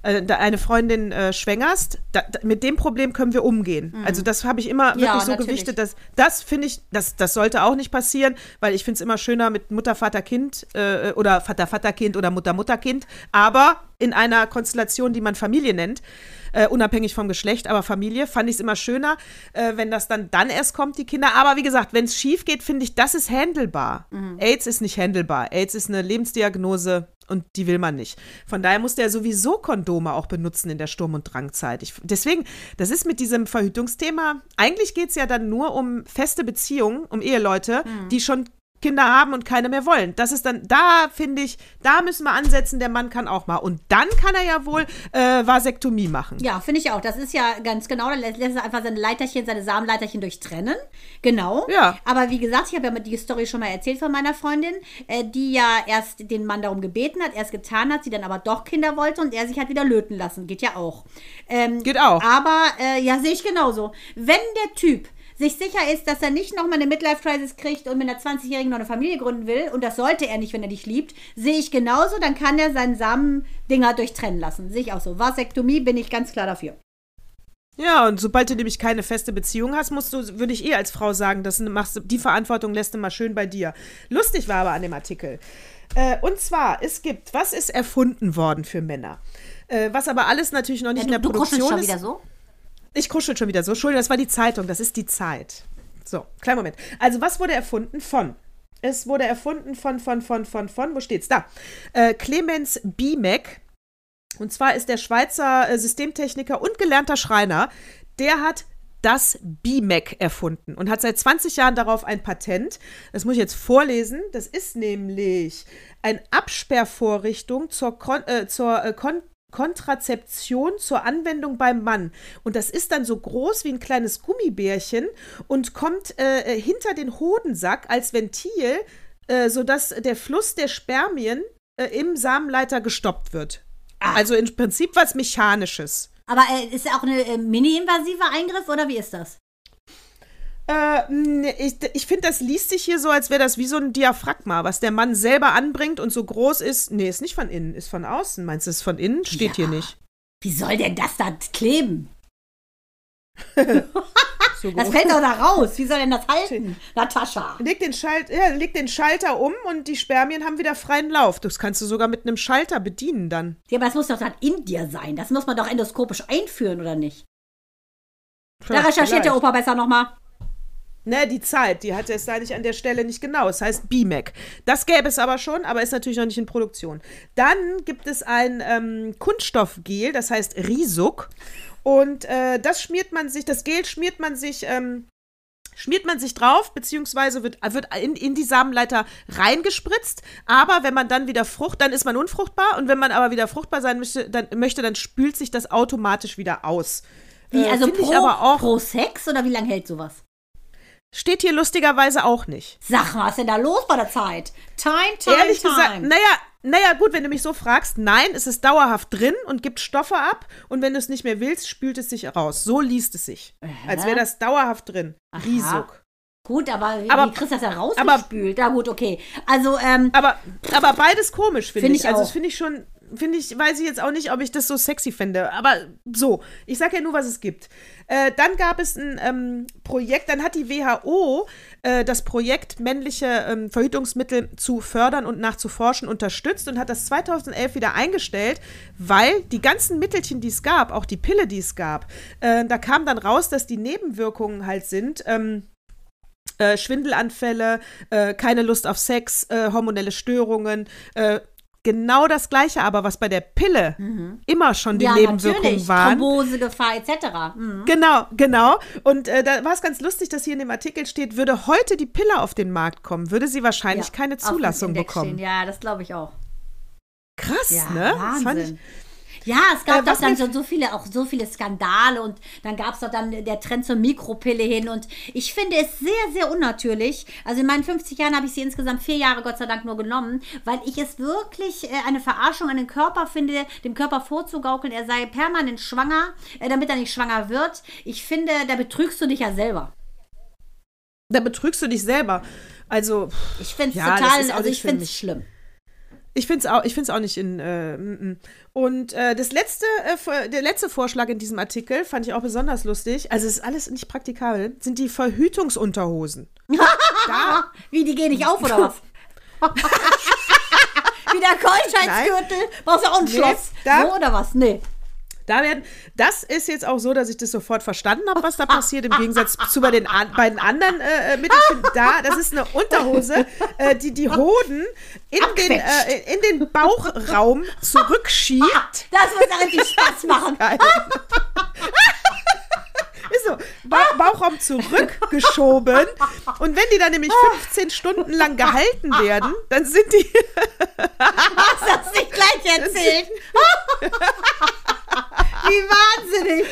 äh, da eine Freundin äh, schwängerst, da, da, mit dem Problem können wir umgehen. Also das habe ich immer Mhm. Ja, wirklich so natürlich. gewichtet, dass das finde ich, das, das sollte auch nicht passieren, weil ich finde es immer schöner mit Mutter, Vater, Kind äh, oder Vater, Vater, Kind oder Mutter, Mutter, Kind, aber in einer Konstellation, die man Familie nennt. Äh, unabhängig vom Geschlecht, aber Familie, fand ich es immer schöner, äh, wenn das dann dann erst kommt, die Kinder. Aber wie gesagt, wenn es schief geht, finde ich, das ist handelbar. Mhm. AIDS ist nicht handelbar. AIDS ist eine Lebensdiagnose und die will man nicht. Von daher muss der sowieso Kondome auch benutzen in der Sturm- und Drangzeit. Ich, deswegen, das ist mit diesem Verhütungsthema, eigentlich geht es ja dann nur um feste Beziehungen, um Eheleute, Mhm. die schon Kinder haben und keine mehr wollen. Das ist dann, da finde ich, da müssen wir ansetzen, der Mann kann auch mal. Und dann kann er ja wohl äh, Vasektomie machen. Ja, finde ich auch. Das ist ja ganz genau. Dann lässt er einfach seine Leiterchen, seine Samenleiterchen durchtrennen. Genau. Ja. Aber wie gesagt, ich habe ja die Story schon mal erzählt von meiner Freundin, äh, die ja erst den Mann darum gebeten hat, er es getan hat, sie dann aber doch Kinder wollte und er sich hat wieder löten lassen. Geht ja auch. Ähm, Geht auch. Aber äh, ja, sehe ich genauso. Wenn der Typ sich sicher ist, dass er nicht nochmal eine Midlife-Crisis kriegt und mit einer 20-Jährigen noch eine Familie gründen will, und das sollte er nicht, wenn er dich liebt, sehe ich genauso, dann kann er seinen Samendinger durchtrennen lassen. Sehe ich auch so. Vasektomie bin ich ganz klar dafür. Ja, und sobald du nämlich keine feste Beziehung hast, musst du, würde ich eh als Frau sagen, das machst du, die Verantwortung lässt du mal schön bei dir. Lustig war aber an dem Artikel. Äh, und zwar, es gibt, was ist erfunden worden für Männer? Äh, was aber alles natürlich noch nicht in du, der du Produktion schon ist. wieder so? Ich kuschel schon wieder so. Entschuldigung, das war die Zeitung, das ist die Zeit. So, kleinen Moment. Also, was wurde erfunden von? Es wurde erfunden von, von, von, von, von, wo steht's? Da. Äh, Clemens Biemek. Und zwar ist der Schweizer äh, Systemtechniker und gelernter Schreiner. Der hat das BMAC erfunden und hat seit 20 Jahren darauf ein Patent. Das muss ich jetzt vorlesen. Das ist nämlich eine Absperrvorrichtung zur, Kon äh, zur äh, Kon Kontrazeption zur Anwendung beim Mann. Und das ist dann so groß wie ein kleines Gummibärchen und kommt äh, äh, hinter den Hodensack als Ventil, äh, sodass der Fluss der Spermien äh, im Samenleiter gestoppt wird. Also im Prinzip was Mechanisches. Aber äh, ist auch eine äh, mini-invasive Eingriff oder wie ist das? Äh, nee, ich ich finde, das liest sich hier so, als wäre das wie so ein Diaphragma, was der Mann selber anbringt und so groß ist. Nee, ist nicht von innen, ist von außen. Meinst du, ist von innen? Steht Ja. hier nicht. Wie soll denn das da kleben? [laughs] So Das fällt doch da raus. Wie soll denn das halten, Natascha? Leg den, Schalt, ja, leg den Schalter um und die Spermien haben wieder freien Lauf. Das kannst du sogar mit einem Schalter bedienen dann. Ja, aber das muss doch dann in dir sein. Das muss man doch endoskopisch einführen, oder nicht? Da Ja, recherchiert der vielleicht. Opa besser nochmal. Ne, die Zeit, die hat es da nicht an der Stelle nicht genau. Es heißt BMAC. Das gäbe es aber schon, aber ist natürlich noch nicht in Produktion. Dann gibt es ein ähm, Kunststoffgel, das heißt Risuk. Und äh, das schmiert man sich, das Gel schmiert man sich, ähm, schmiert man sich drauf, beziehungsweise wird, wird in, in die Samenleiter reingespritzt. Aber wenn man dann wieder frucht, dann ist man unfruchtbar. Und wenn man aber wieder fruchtbar sein möchte, dann, möchte, dann spült sich das automatisch wieder aus. Wie, Äh, also ich pro, pro Sex oder wie lange hält sowas? Steht hier lustigerweise auch nicht. Sag mal, was ist denn da los bei der Zeit? Time, time, Ehrlich time. gesagt, naja, naja, gut, wenn du mich so fragst, nein, es ist dauerhaft drin und gibt Stoffe ab und wenn du es nicht mehr willst, spült es sich raus. So liest es sich. Als wäre das dauerhaft drin. Aha. Risuk. Gut, aber Aber- wie kriegst du das da aber- rausgespült? Ja gut, okay. Also, ähm, Aber, aber beides komisch, finde Find ich. ich Also, das finde ich schon, finde ich, weiß ich jetzt auch nicht, ob ich das so sexy finde. Aber so, ich sage ja nur, was es gibt. Äh, dann gab es ein ähm, Projekt, dann hat die WHO äh, das Projekt, männliche ähm, Verhütungsmittel zu fördern und nachzuforschen, unterstützt und hat das 2011 wieder eingestellt, weil die ganzen Mittelchen, die es gab, auch die Pille, die es gab, äh, da kam dann raus, dass die Nebenwirkungen halt sind, ähm, äh, Schwindelanfälle, äh, keine Lust auf Sex, äh, hormonelle Störungen, äh, genau das Gleiche, aber was bei der Pille immer schon die ja, Nebenwirkungen natürlich. waren. Thrombosegefahr etc. Mhm. Genau, genau. Und äh, da war es ganz lustig, dass hier in dem Artikel steht, würde heute die Pille auf den Markt kommen, würde sie wahrscheinlich Ja, keine Zulassung bekommen. Stehen. Ja, das glaube ich auch. Krass, Ja, ne? Das fand ich, Wahnsinn. Ja, es gab Äh, doch dann so, so viele, auch so viele Skandale und dann gab es doch dann der Trend zur Mikropille hin und ich finde es sehr, sehr unnatürlich. Also in meinen 50 Jahren habe ich sie insgesamt vier Jahre Gott sei Dank nur genommen, weil ich es wirklich äh, eine Verarschung an den Körper finde, dem Körper vorzugaukeln, er sei permanent schwanger, äh, damit er nicht schwanger wird. Ich finde, da betrügst du dich ja selber. da betrügst du dich selber. Also, Ich finde es Ja, total, also ich finde es schlimm. Ich finde es auch, ich find's auch nicht in. Äh, und äh, das letzte, äh, der letzte Vorschlag in diesem Artikel fand ich auch besonders lustig. Also es ist alles nicht praktikabel. Sind die Verhütungsunterhosen? [laughs] da, Wie, die gehen nicht auf oder was? [laughs] Wie der Keuschheitsgürtel? Brauchst du auch ein Nee, Schloss? da- so oder was? Nee. Da werden. Das ist jetzt auch so, dass ich das sofort verstanden habe, was da passiert. Im Gegensatz zu bei den an, beiden anderen äh, äh, Mittelchen. Da, das ist eine Unterhose, äh, die die Hoden in den, äh, in den Bauchraum zurückschiebt. [laughs] Das muss richtig Spaß machen. Geil. [laughs] Ist so, ba Bauchraum zurückgeschoben. Und wenn die dann nämlich 15 Stunden lang gehalten werden, dann sind die. Hast du das nicht gleich [laughs] erzählt? Wie wahnsinnig.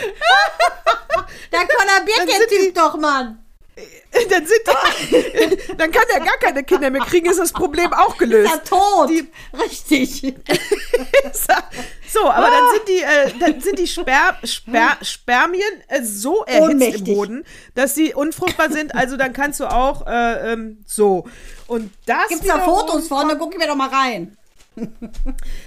Der Conor sind Birken-Typ doch, Mann. Dann sind die. [laughs] Dann kann er gar keine Kinder mehr kriegen, ist das Problem auch [laughs] Ist gelöst. er tot? Die- Richtig. [laughs] So, aber dann sind die, äh, dann sind die Sper Sper Spermien äh, so erhitzt Ohnmächtig. im Boden, dass sie unfruchtbar sind. Also dann kannst du auch äh, ähm, so. Und das. Gibt's da Fotos von? Dann guck ich mir doch mal rein.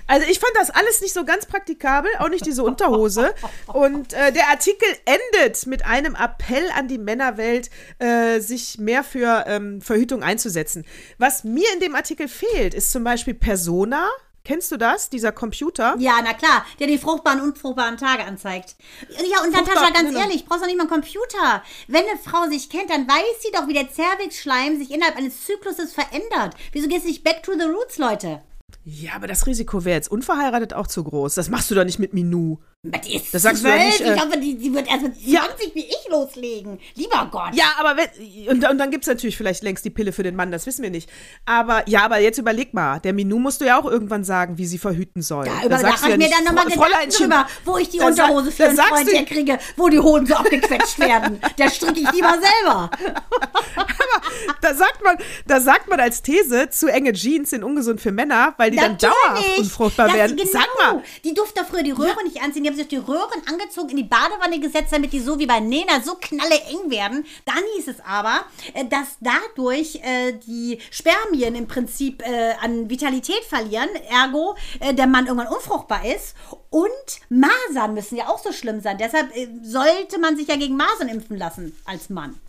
Also ich fand das alles nicht so ganz praktikabel, auch nicht diese Unterhose. Und äh, der Artikel endet mit einem Appell an die Männerwelt, äh, sich mehr für ähm, Verhütung einzusetzen. Was mir in dem Artikel fehlt, ist zum Beispiel Persona. Kennst du das? Dieser Computer? Ja, na klar, der die fruchtbaren und unfruchtbaren Tage anzeigt. Ja, und Natascha, ganz genau. ehrlich, brauchst du nicht mal einen Computer. Wenn eine Frau sich kennt, dann weiß sie doch, wie der Zervixschleim sich innerhalb eines Zykluses verändert. Wieso gehst du nicht back to the roots, Leute? Ja, aber das Risiko wäre jetzt unverheiratet auch zu groß. Das machst du doch nicht mit Minou. Die ist Das sagst du zwölf. nicht, äh, ich hoffe, die, die wird erst mit 20 Ja. wie ich loslegen. Lieber Gott. Ja, aber wenn, und, und dann gibt es natürlich vielleicht längst die Pille für den Mann, das wissen wir nicht. Aber ja, aber jetzt überleg mal, der Minou musst du ja auch irgendwann sagen, wie sie verhüten soll. Ja, Da über da du mache ich ja mir dann nochmal Gedanken drüber, wo ich die da sa- Unterhose für da einen Freund du- herkriege, wo die Hoden so abgequetscht werden. [laughs] Der stricke ich lieber selber. Da sagt man, da sagt man als These, zu enge Jeans sind ungesund für Männer, weil die dann dauerhaft unfruchtbar das, werden. Genau. Sag mal. Die durften doch früher die Röhre nicht anziehen. Die haben sich die Röhren angezogen, in die Badewanne gesetzt, damit die so wie bei Nena so knalle eng werden. Dann hieß es aber, äh, dass dadurch äh, die Spermien im Prinzip äh, an Vitalität verlieren, ergo äh, der Mann irgendwann unfruchtbar ist. Und Masern müssen ja auch so schlimm sein. Deshalb äh, sollte man sich ja gegen Masern impfen lassen als Mann.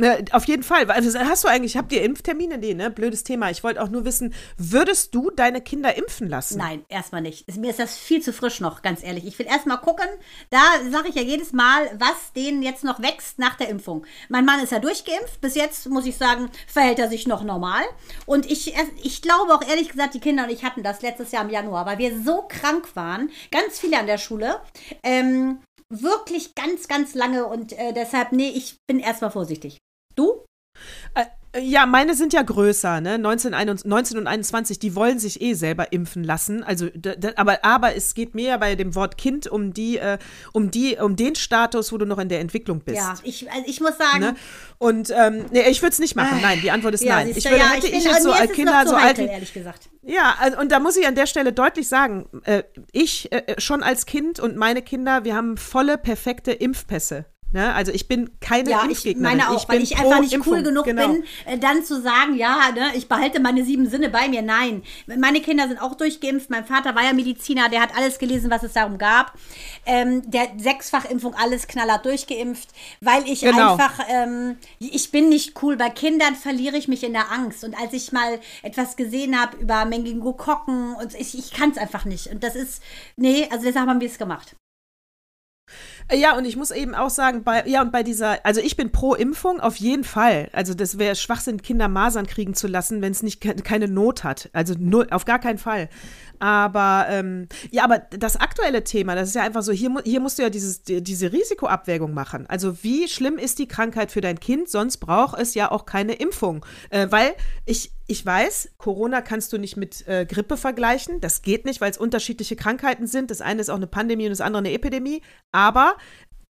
Ne, auf jeden Fall. Also hast du eigentlich, habt ihr Impftermine? Nee, ne? Blödes Thema. Ich wollte auch nur wissen, würdest du deine Kinder impfen lassen? Nein, erstmal nicht. Mir ist das viel zu frisch noch, ganz ehrlich. Ich will erstmal gucken, da sage ich ja jedes Mal, was denen jetzt noch wächst nach der Impfung. Mein Mann ist ja durchgeimpft. Bis jetzt, muss ich sagen, verhält er sich noch normal. Und ich, ich glaube auch ehrlich gesagt, die Kinder und ich hatten das letztes Jahr im Januar, weil wir so krank waren, ganz viele an der Schule. Ähm, wirklich ganz, ganz lange und äh, deshalb, nee, ich bin erstmal vorsichtig. Du? Äh, ja, meine sind ja größer, ne? 19, 21 19 und 21, die wollen sich eh selber impfen lassen. Also, aber, aber es geht mir ja bei dem Wort Kind um die, äh, um die, um den Status, wo du noch in der Entwicklung bist. Ja, ich, also ich muss sagen, Ne? Und ähm, nee, ich würde es nicht machen. Nein, die Antwort ist ja, nein. Ich würde, ja, hätte ich, bin- jetzt so als Kinder so alt. ehrlich gesagt. Ja, also, und da muss ich an der Stelle deutlich sagen, äh, ich äh, schon als Kind und meine Kinder, wir haben volle, perfekte Impfpässe. Ne? Also ich bin keine Ja, ich Impfgegnerin. meine auch, bin weil ich einfach nicht Impfung. cool genug genau. bin, äh, dann zu sagen, ja, ne, ich behalte meine sieben Sinne bei mir. Nein, meine Kinder sind auch durchgeimpft. Mein Vater war ja Mediziner, der hat alles gelesen, was es darum gab. Ähm, der Sechsfachimpfung, alles knallhart durchgeimpft, weil ich Genau. einfach, ähm, ich bin nicht cool. Bei Kindern verliere ich mich in der Angst. Und als ich mal etwas gesehen habe über Mengingokokken, und ich, ich kann es einfach nicht. Und das ist, nee, also deshalb haben wir es gemacht. Ja, und ich muss eben auch sagen, bei, ja, und bei dieser, also ich bin pro Impfung auf jeden Fall. Also das wäre Schwachsinn, Kinder Masern kriegen zu lassen, wenn es nicht ke- keine Not hat. Also null, auf gar keinen Fall. Aber ähm, ja, aber das aktuelle Thema, das ist ja einfach so, hier, hier musst du ja dieses, die, diese Risikoabwägung machen. Also wie schlimm ist die Krankheit für dein Kind? Sonst braucht es ja auch keine Impfung. Äh, weil ich, ich weiß, Corona kannst du nicht mit äh, Grippe vergleichen. Das geht nicht, weil es unterschiedliche Krankheiten sind. Das eine ist auch eine Pandemie und das andere eine Epidemie. Aber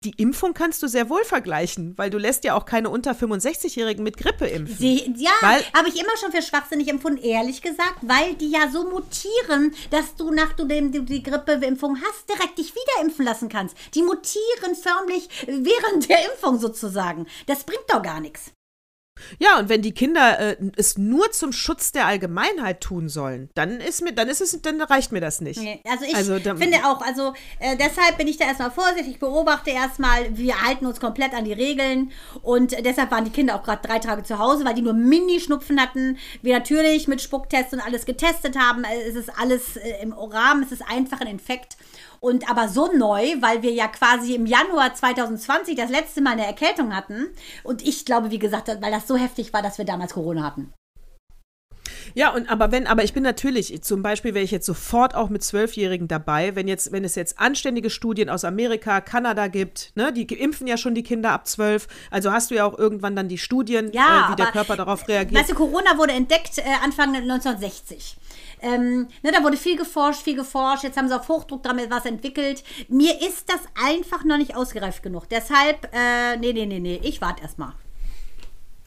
die Impfung kannst du sehr wohl vergleichen, weil du lässt ja auch keine unter 65-Jährigen mit Grippe impfen. Sie, ja, habe ich immer schon für schwachsinnig empfunden, ehrlich gesagt, weil die ja so mutieren, dass du, nach du dem, du die Grippeimpfung hast, direkt dich wieder impfen lassen kannst. Die mutieren förmlich während der Impfung sozusagen. Das bringt doch gar nichts. Ja, und wenn die Kinder äh, es nur zum Schutz der Allgemeinheit tun sollen, dann ist mir, dann ist es, dann reicht mir das nicht. Nee, Also ich Also da- finde auch, also äh, deshalb bin ich da erstmal vorsichtig, ich beobachte erstmal, wir halten uns komplett an die Regeln und äh, deshalb waren die Kinder auch gerade drei Tage zu Hause, weil die nur Mini-Schnupfen hatten. Wir natürlich mit Spucktests und alles getestet haben. Es ist alles äh, im Rahmen, es ist einfach ein Infekt. Und aber so neu, weil wir ja quasi im Januar 2020 das letzte Mal eine Erkältung hatten. Und ich glaube, wie gesagt, weil das so heftig war, dass wir damals Corona hatten. Ja, und aber wenn, aber ich bin natürlich, zum Beispiel wäre ich jetzt sofort auch mit Zwölfjährigen dabei, wenn jetzt, wenn es jetzt anständige Studien aus Amerika, Kanada gibt, ne, die impfen ja schon die Kinder ab zwölf, also hast du ja auch irgendwann dann die Studien, Ja, äh, wie der Körper darauf reagiert. Weißt du, Corona wurde entdeckt äh, Anfang 1960. Ähm, ne, da wurde viel geforscht, viel geforscht. Jetzt haben sie auf Hochdruck damit was entwickelt. Mir ist das einfach noch nicht ausgereift genug. Deshalb, äh, nee, nee, nee, nee, ich warte erstmal.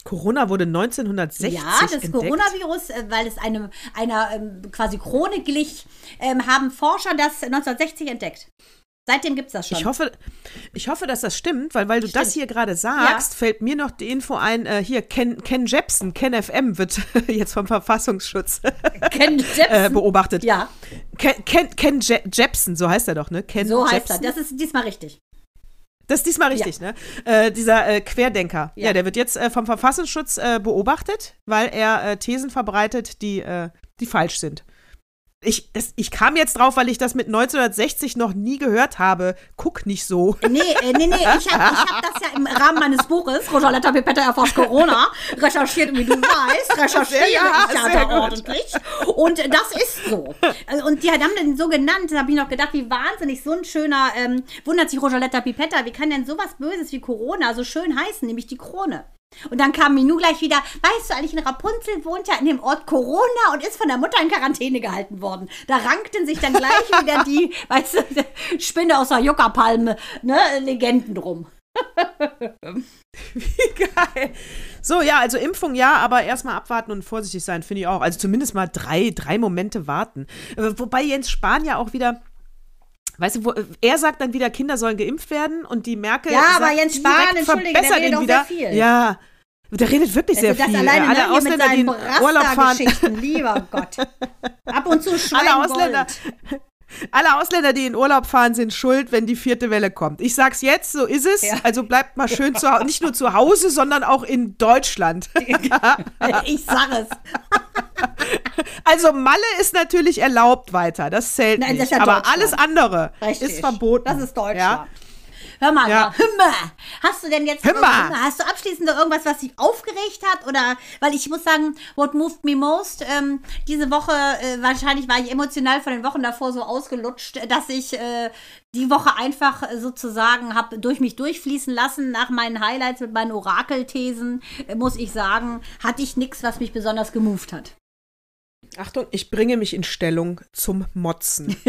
Corona wurde 1960 Ja, das entdeckt. Coronavirus, äh, weil es einem, einer ähm, quasi Krone glich, ähm, haben Forscher das 1960 entdeckt. Seitdem gibt es das schon. Ich hoffe, ich hoffe, dass das stimmt, weil, weil du das Stimmt. hier gerade sagst, Ja. fällt mir noch die Info ein, äh, hier, Ken, Ken Jepsen, Ken FM wird [laughs] jetzt vom Verfassungsschutz [laughs] äh, beobachtet. Ja, Ken, Ken, Ken Je Jepsen, so heißt er doch, ne? Ken so heißt Jepsen. er. Das ist diesmal richtig. Das ist diesmal richtig, ne? Äh, dieser äh, Querdenker. Ja. Ja. der wird jetzt äh, vom Verfassungsschutz äh, beobachtet, weil er äh, Thesen verbreitet, die, äh, die falsch sind. Ich, das, ich kam jetzt drauf, weil ich das mit 1960 noch nie gehört habe. Guck nicht so. Nee, äh, nee, nee, ich habe ich hab das ja im Rahmen meines Buches, Rosaletta Pipetta erforscht Corona, recherchiert, wie du weißt, recherchiere Ja, ich ja da ordentlich. Und das ist so. Also, Und die haben den so genannt, da habe ich noch gedacht, wie wahnsinnig so ein schöner, ähm, wundert sich Rosaletta Pipetta, wie kann denn sowas Böses wie Corona so schön heißen, nämlich die Krone. Und dann kam Minou gleich wieder, weißt du eigentlich, in Rapunzel wohnt ja in dem Ort Corona und ist von der Mutter in Quarantäne gehalten worden. Da rankten sich dann gleich [laughs] wieder die, weißt du, Spinne aus der Juckerpalme, ne, Legenden drum. Wie geil. So, ja, also Impfung ja, aber erstmal abwarten und vorsichtig sein, finde ich auch. Also zumindest mal drei, drei Momente warten. Äh, Wobei Jens Spahn ja auch wieder. Weißt du, wo, er sagt dann wieder, Kinder sollen geimpft werden und die Merkel. Ja, aber Jens Spahn, entschuldige, der verbessert redet ihn auch wieder. sehr viel. Ja. Der redet wirklich sehr das viel. alleine Alle ne, Ausländer, die in Urlaub fahren. Lieber Gott. Ab und zu [laughs] Alle Ausländer, Gold. Alle Ausländer, die in Urlaub fahren, sind schuld, wenn die vierte Welle kommt. Ich sag's jetzt, so ist es. Ja. Also bleibt mal schön zu Hause, nicht nur zu Hause, sondern auch in Deutschland. [laughs] Ich sag es. Also Malle ist natürlich erlaubt weiter, das zählt Nein, das nicht. ist ja Aber alles andere Richtig. ist verboten. Das ist Deutschland. Ja? Hör mal, Ja. Hümmer. Hast du denn jetzt Hümmer. Hümmer, hast du abschließend noch irgendwas, was dich aufgeregt hat? Oder weil ich muss sagen, what moved me most, ähm, diese Woche, äh, wahrscheinlich war ich emotional von den Wochen davor so ausgelutscht, dass ich äh, die Woche einfach sozusagen habe durch mich durchfließen lassen. Nach meinen Highlights mit meinen Orakelthesen, äh, muss ich sagen, hatte ich nichts, was mich besonders gemoved hat. Achtung, ich bringe mich in Stellung zum Motzen. [laughs]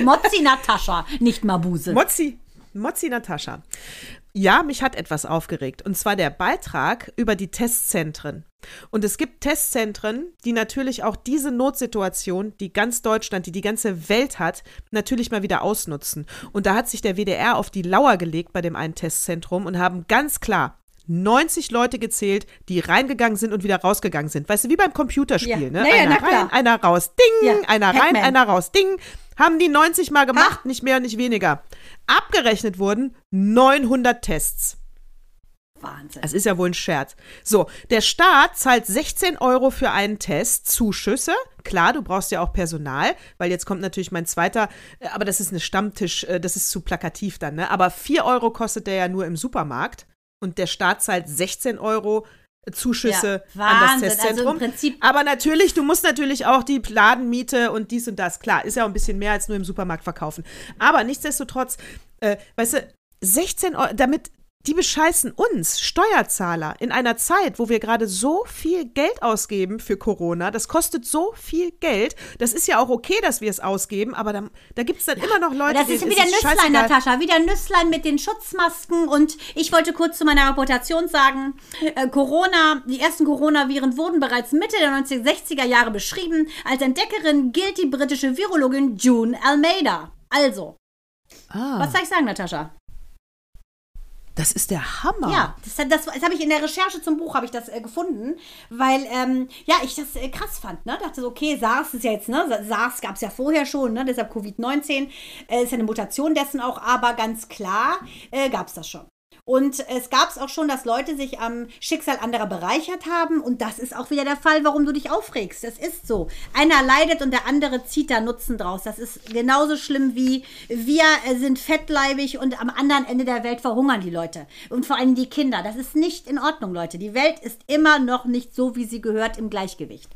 Mozzi Natascha, nicht Mabuse. Mozzi, Mozzi Natascha. Ja, mich hat etwas aufgeregt. Und zwar der Beitrag über die Testzentren. Und es gibt Testzentren, die natürlich auch diese Notsituation, die ganz Deutschland, die die ganze Welt hat, natürlich mal wieder ausnutzen. Und da hat sich der WDR auf die Lauer gelegt bei dem einen Testzentrum und haben ganz klar 90 Leute gezählt, die reingegangen sind und wieder rausgegangen sind. Weißt du, wie beim Computerspiel, Ja. ne? Ja, ja, einer na rein, einer raus, ding, Ja, einer rein, einer raus, ding. Haben die 90 Mal gemacht, Ha. nicht mehr und nicht weniger. Abgerechnet wurden 900 Tests. Wahnsinn. Das ist ja wohl ein Scherz. So, der Staat zahlt 16 Euro für einen Test, Zuschüsse. Klar, du brauchst ja auch Personal, weil jetzt kommt natürlich mein zweiter, äh, aber das ist eine Stammtisch, äh, das ist zu plakativ dann, ne? Aber 4 Euro kostet der ja nur im Supermarkt und der Staat zahlt 16 Euro Zuschüsse Ja, an das. Also Testzentrum. Prinzip- aber natürlich, du musst natürlich auch die Ladenmiete und dies und das, klar, ist ja auch ein bisschen mehr als nur im Supermarkt verkaufen. Aber nichtsdestotrotz, äh, weißt du, 16 Euro, damit die bescheißen uns, Steuerzahler, in einer Zeit, wo wir gerade so viel Geld ausgeben für Corona. Das kostet so viel Geld. Das ist ja auch okay, dass wir es ausgeben, aber da, da gibt es dann immer noch Leute, Das ist wieder es Nüsslein. Natascha. Wieder Nüsslein mit den Schutzmasken. Und ich wollte kurz zu meiner Reputation sagen: äh, Corona, die ersten Coronaviren wurden bereits Mitte der 1960er Jahre beschrieben. Als Entdeckerin gilt die britische Virologin June Almeida. Also, Ah, was soll ich sagen, Natascha? Das ist der Hammer. Ja, das, das, das habe ich in der Recherche zum Buch ich das äh, gefunden, weil ähm, ja ich das äh, krass fand. Ne, dachte so, okay, SARS ist ja jetzt ne, SARS gab es ja vorher schon, ne, deshalb Covid-19 äh, ist ja eine Mutation dessen auch, aber ganz klar äh, gab es das schon. Und es gab es auch schon, dass Leute sich am Schicksal anderer bereichert haben. Und das ist auch wieder der Fall, warum du dich aufregst. Das ist so. Einer leidet und der andere zieht da Nutzen draus. Das ist genauso schlimm wie wir sind fettleibig und am anderen Ende der Welt verhungern die Leute. Und vor allem die Kinder. Das ist nicht in Ordnung, Leute. Die Welt ist immer noch nicht so, wie sie gehört, im Gleichgewicht.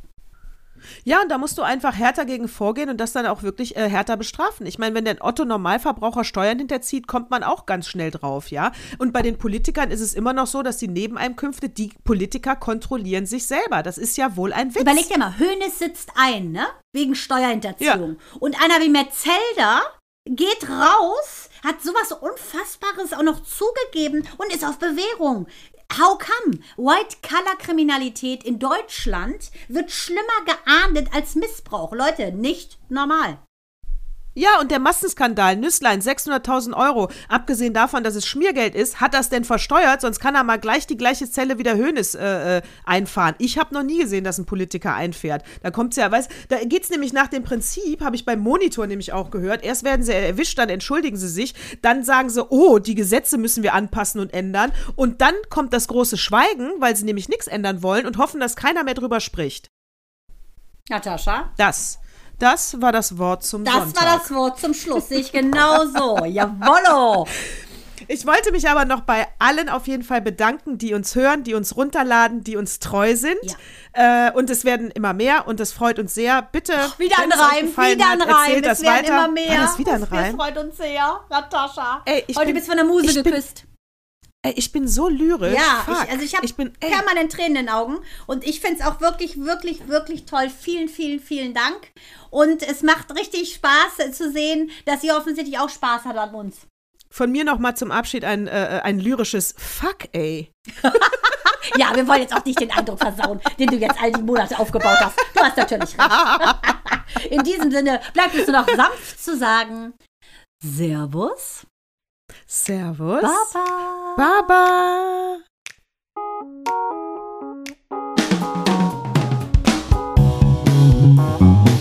Ja, und da musst du einfach härter gegen vorgehen und das dann auch wirklich äh, härter bestrafen. Ich meine, wenn der Otto Normalverbraucher Steuern hinterzieht, kommt man auch ganz schnell drauf, ja. Und bei den Politikern ist es immer noch so, dass die Nebeneinkünfte, die Politiker kontrollieren sich selber. Das ist ja wohl ein Witz. Überleg dir mal, Hönes sitzt ein, ne? Wegen Steuerhinterziehung. Und einer wie Metzelder geht raus, hat sowas Unfassbares auch noch zugegeben und ist auf Bewährung. How come? White-Color-Kriminalität in Deutschland wird schlimmer geahndet als Missbrauch. Leute, nicht normal. Ja, und der Massenskandal, Nüsslein, 600.000 Euro. Abgesehen davon, dass es Schmiergeld ist, hat das denn versteuert? Sonst kann er mal gleich die gleiche Zelle wie der Hönes äh, äh, einfahren. Ich habe noch nie gesehen, dass ein Politiker einfährt. Da kommt's ja, weißt da geht's nämlich nach dem Prinzip, habe ich beim Monitor nämlich auch gehört. Erst werden sie erwischt, dann entschuldigen sie sich. Dann sagen sie, oh, die Gesetze müssen wir anpassen und ändern. Und dann kommt das große Schweigen, weil sie nämlich nichts ändern wollen und hoffen, dass keiner mehr drüber spricht. Natascha? Das. Das war das Wort zum Das Sonntag. war das Wort zum Schluss. Sehe ich genauso. [laughs] Jawollo. Ich wollte mich aber noch bei allen auf jeden Fall bedanken, die uns hören, die uns runterladen, die uns treu sind. Äh, und es werden immer mehr und das freut uns sehr. Bitte. Wieder ein Reim, wieder ein hat, Reim. Es das werden weiter. immer mehr. War das wieder ein Das Reim? freut uns sehr, Natascha. Ey, ich Heute bin- bist du von der Muse ich bin- geküsst. Ey, ich bin so lyrisch. Ja, ich, also ich habe permanent Tränen in den Augen und ich finde es auch wirklich, wirklich, wirklich toll. Vielen, vielen, vielen Dank. Und es macht richtig Spaß äh, zu sehen, dass ihr offensichtlich auch Spaß habt an uns. Von mir noch mal zum Abschied ein, äh, ein lyrisches Fuck, ey. [laughs] Ja, wir wollen jetzt auch nicht den Eindruck versauen, den du jetzt all die Monate aufgebaut hast. Du hast natürlich recht. [laughs] In diesem Sinne bleibt es nur noch sanft zu sagen. Servus. Servus. Baba. Baba. Baba.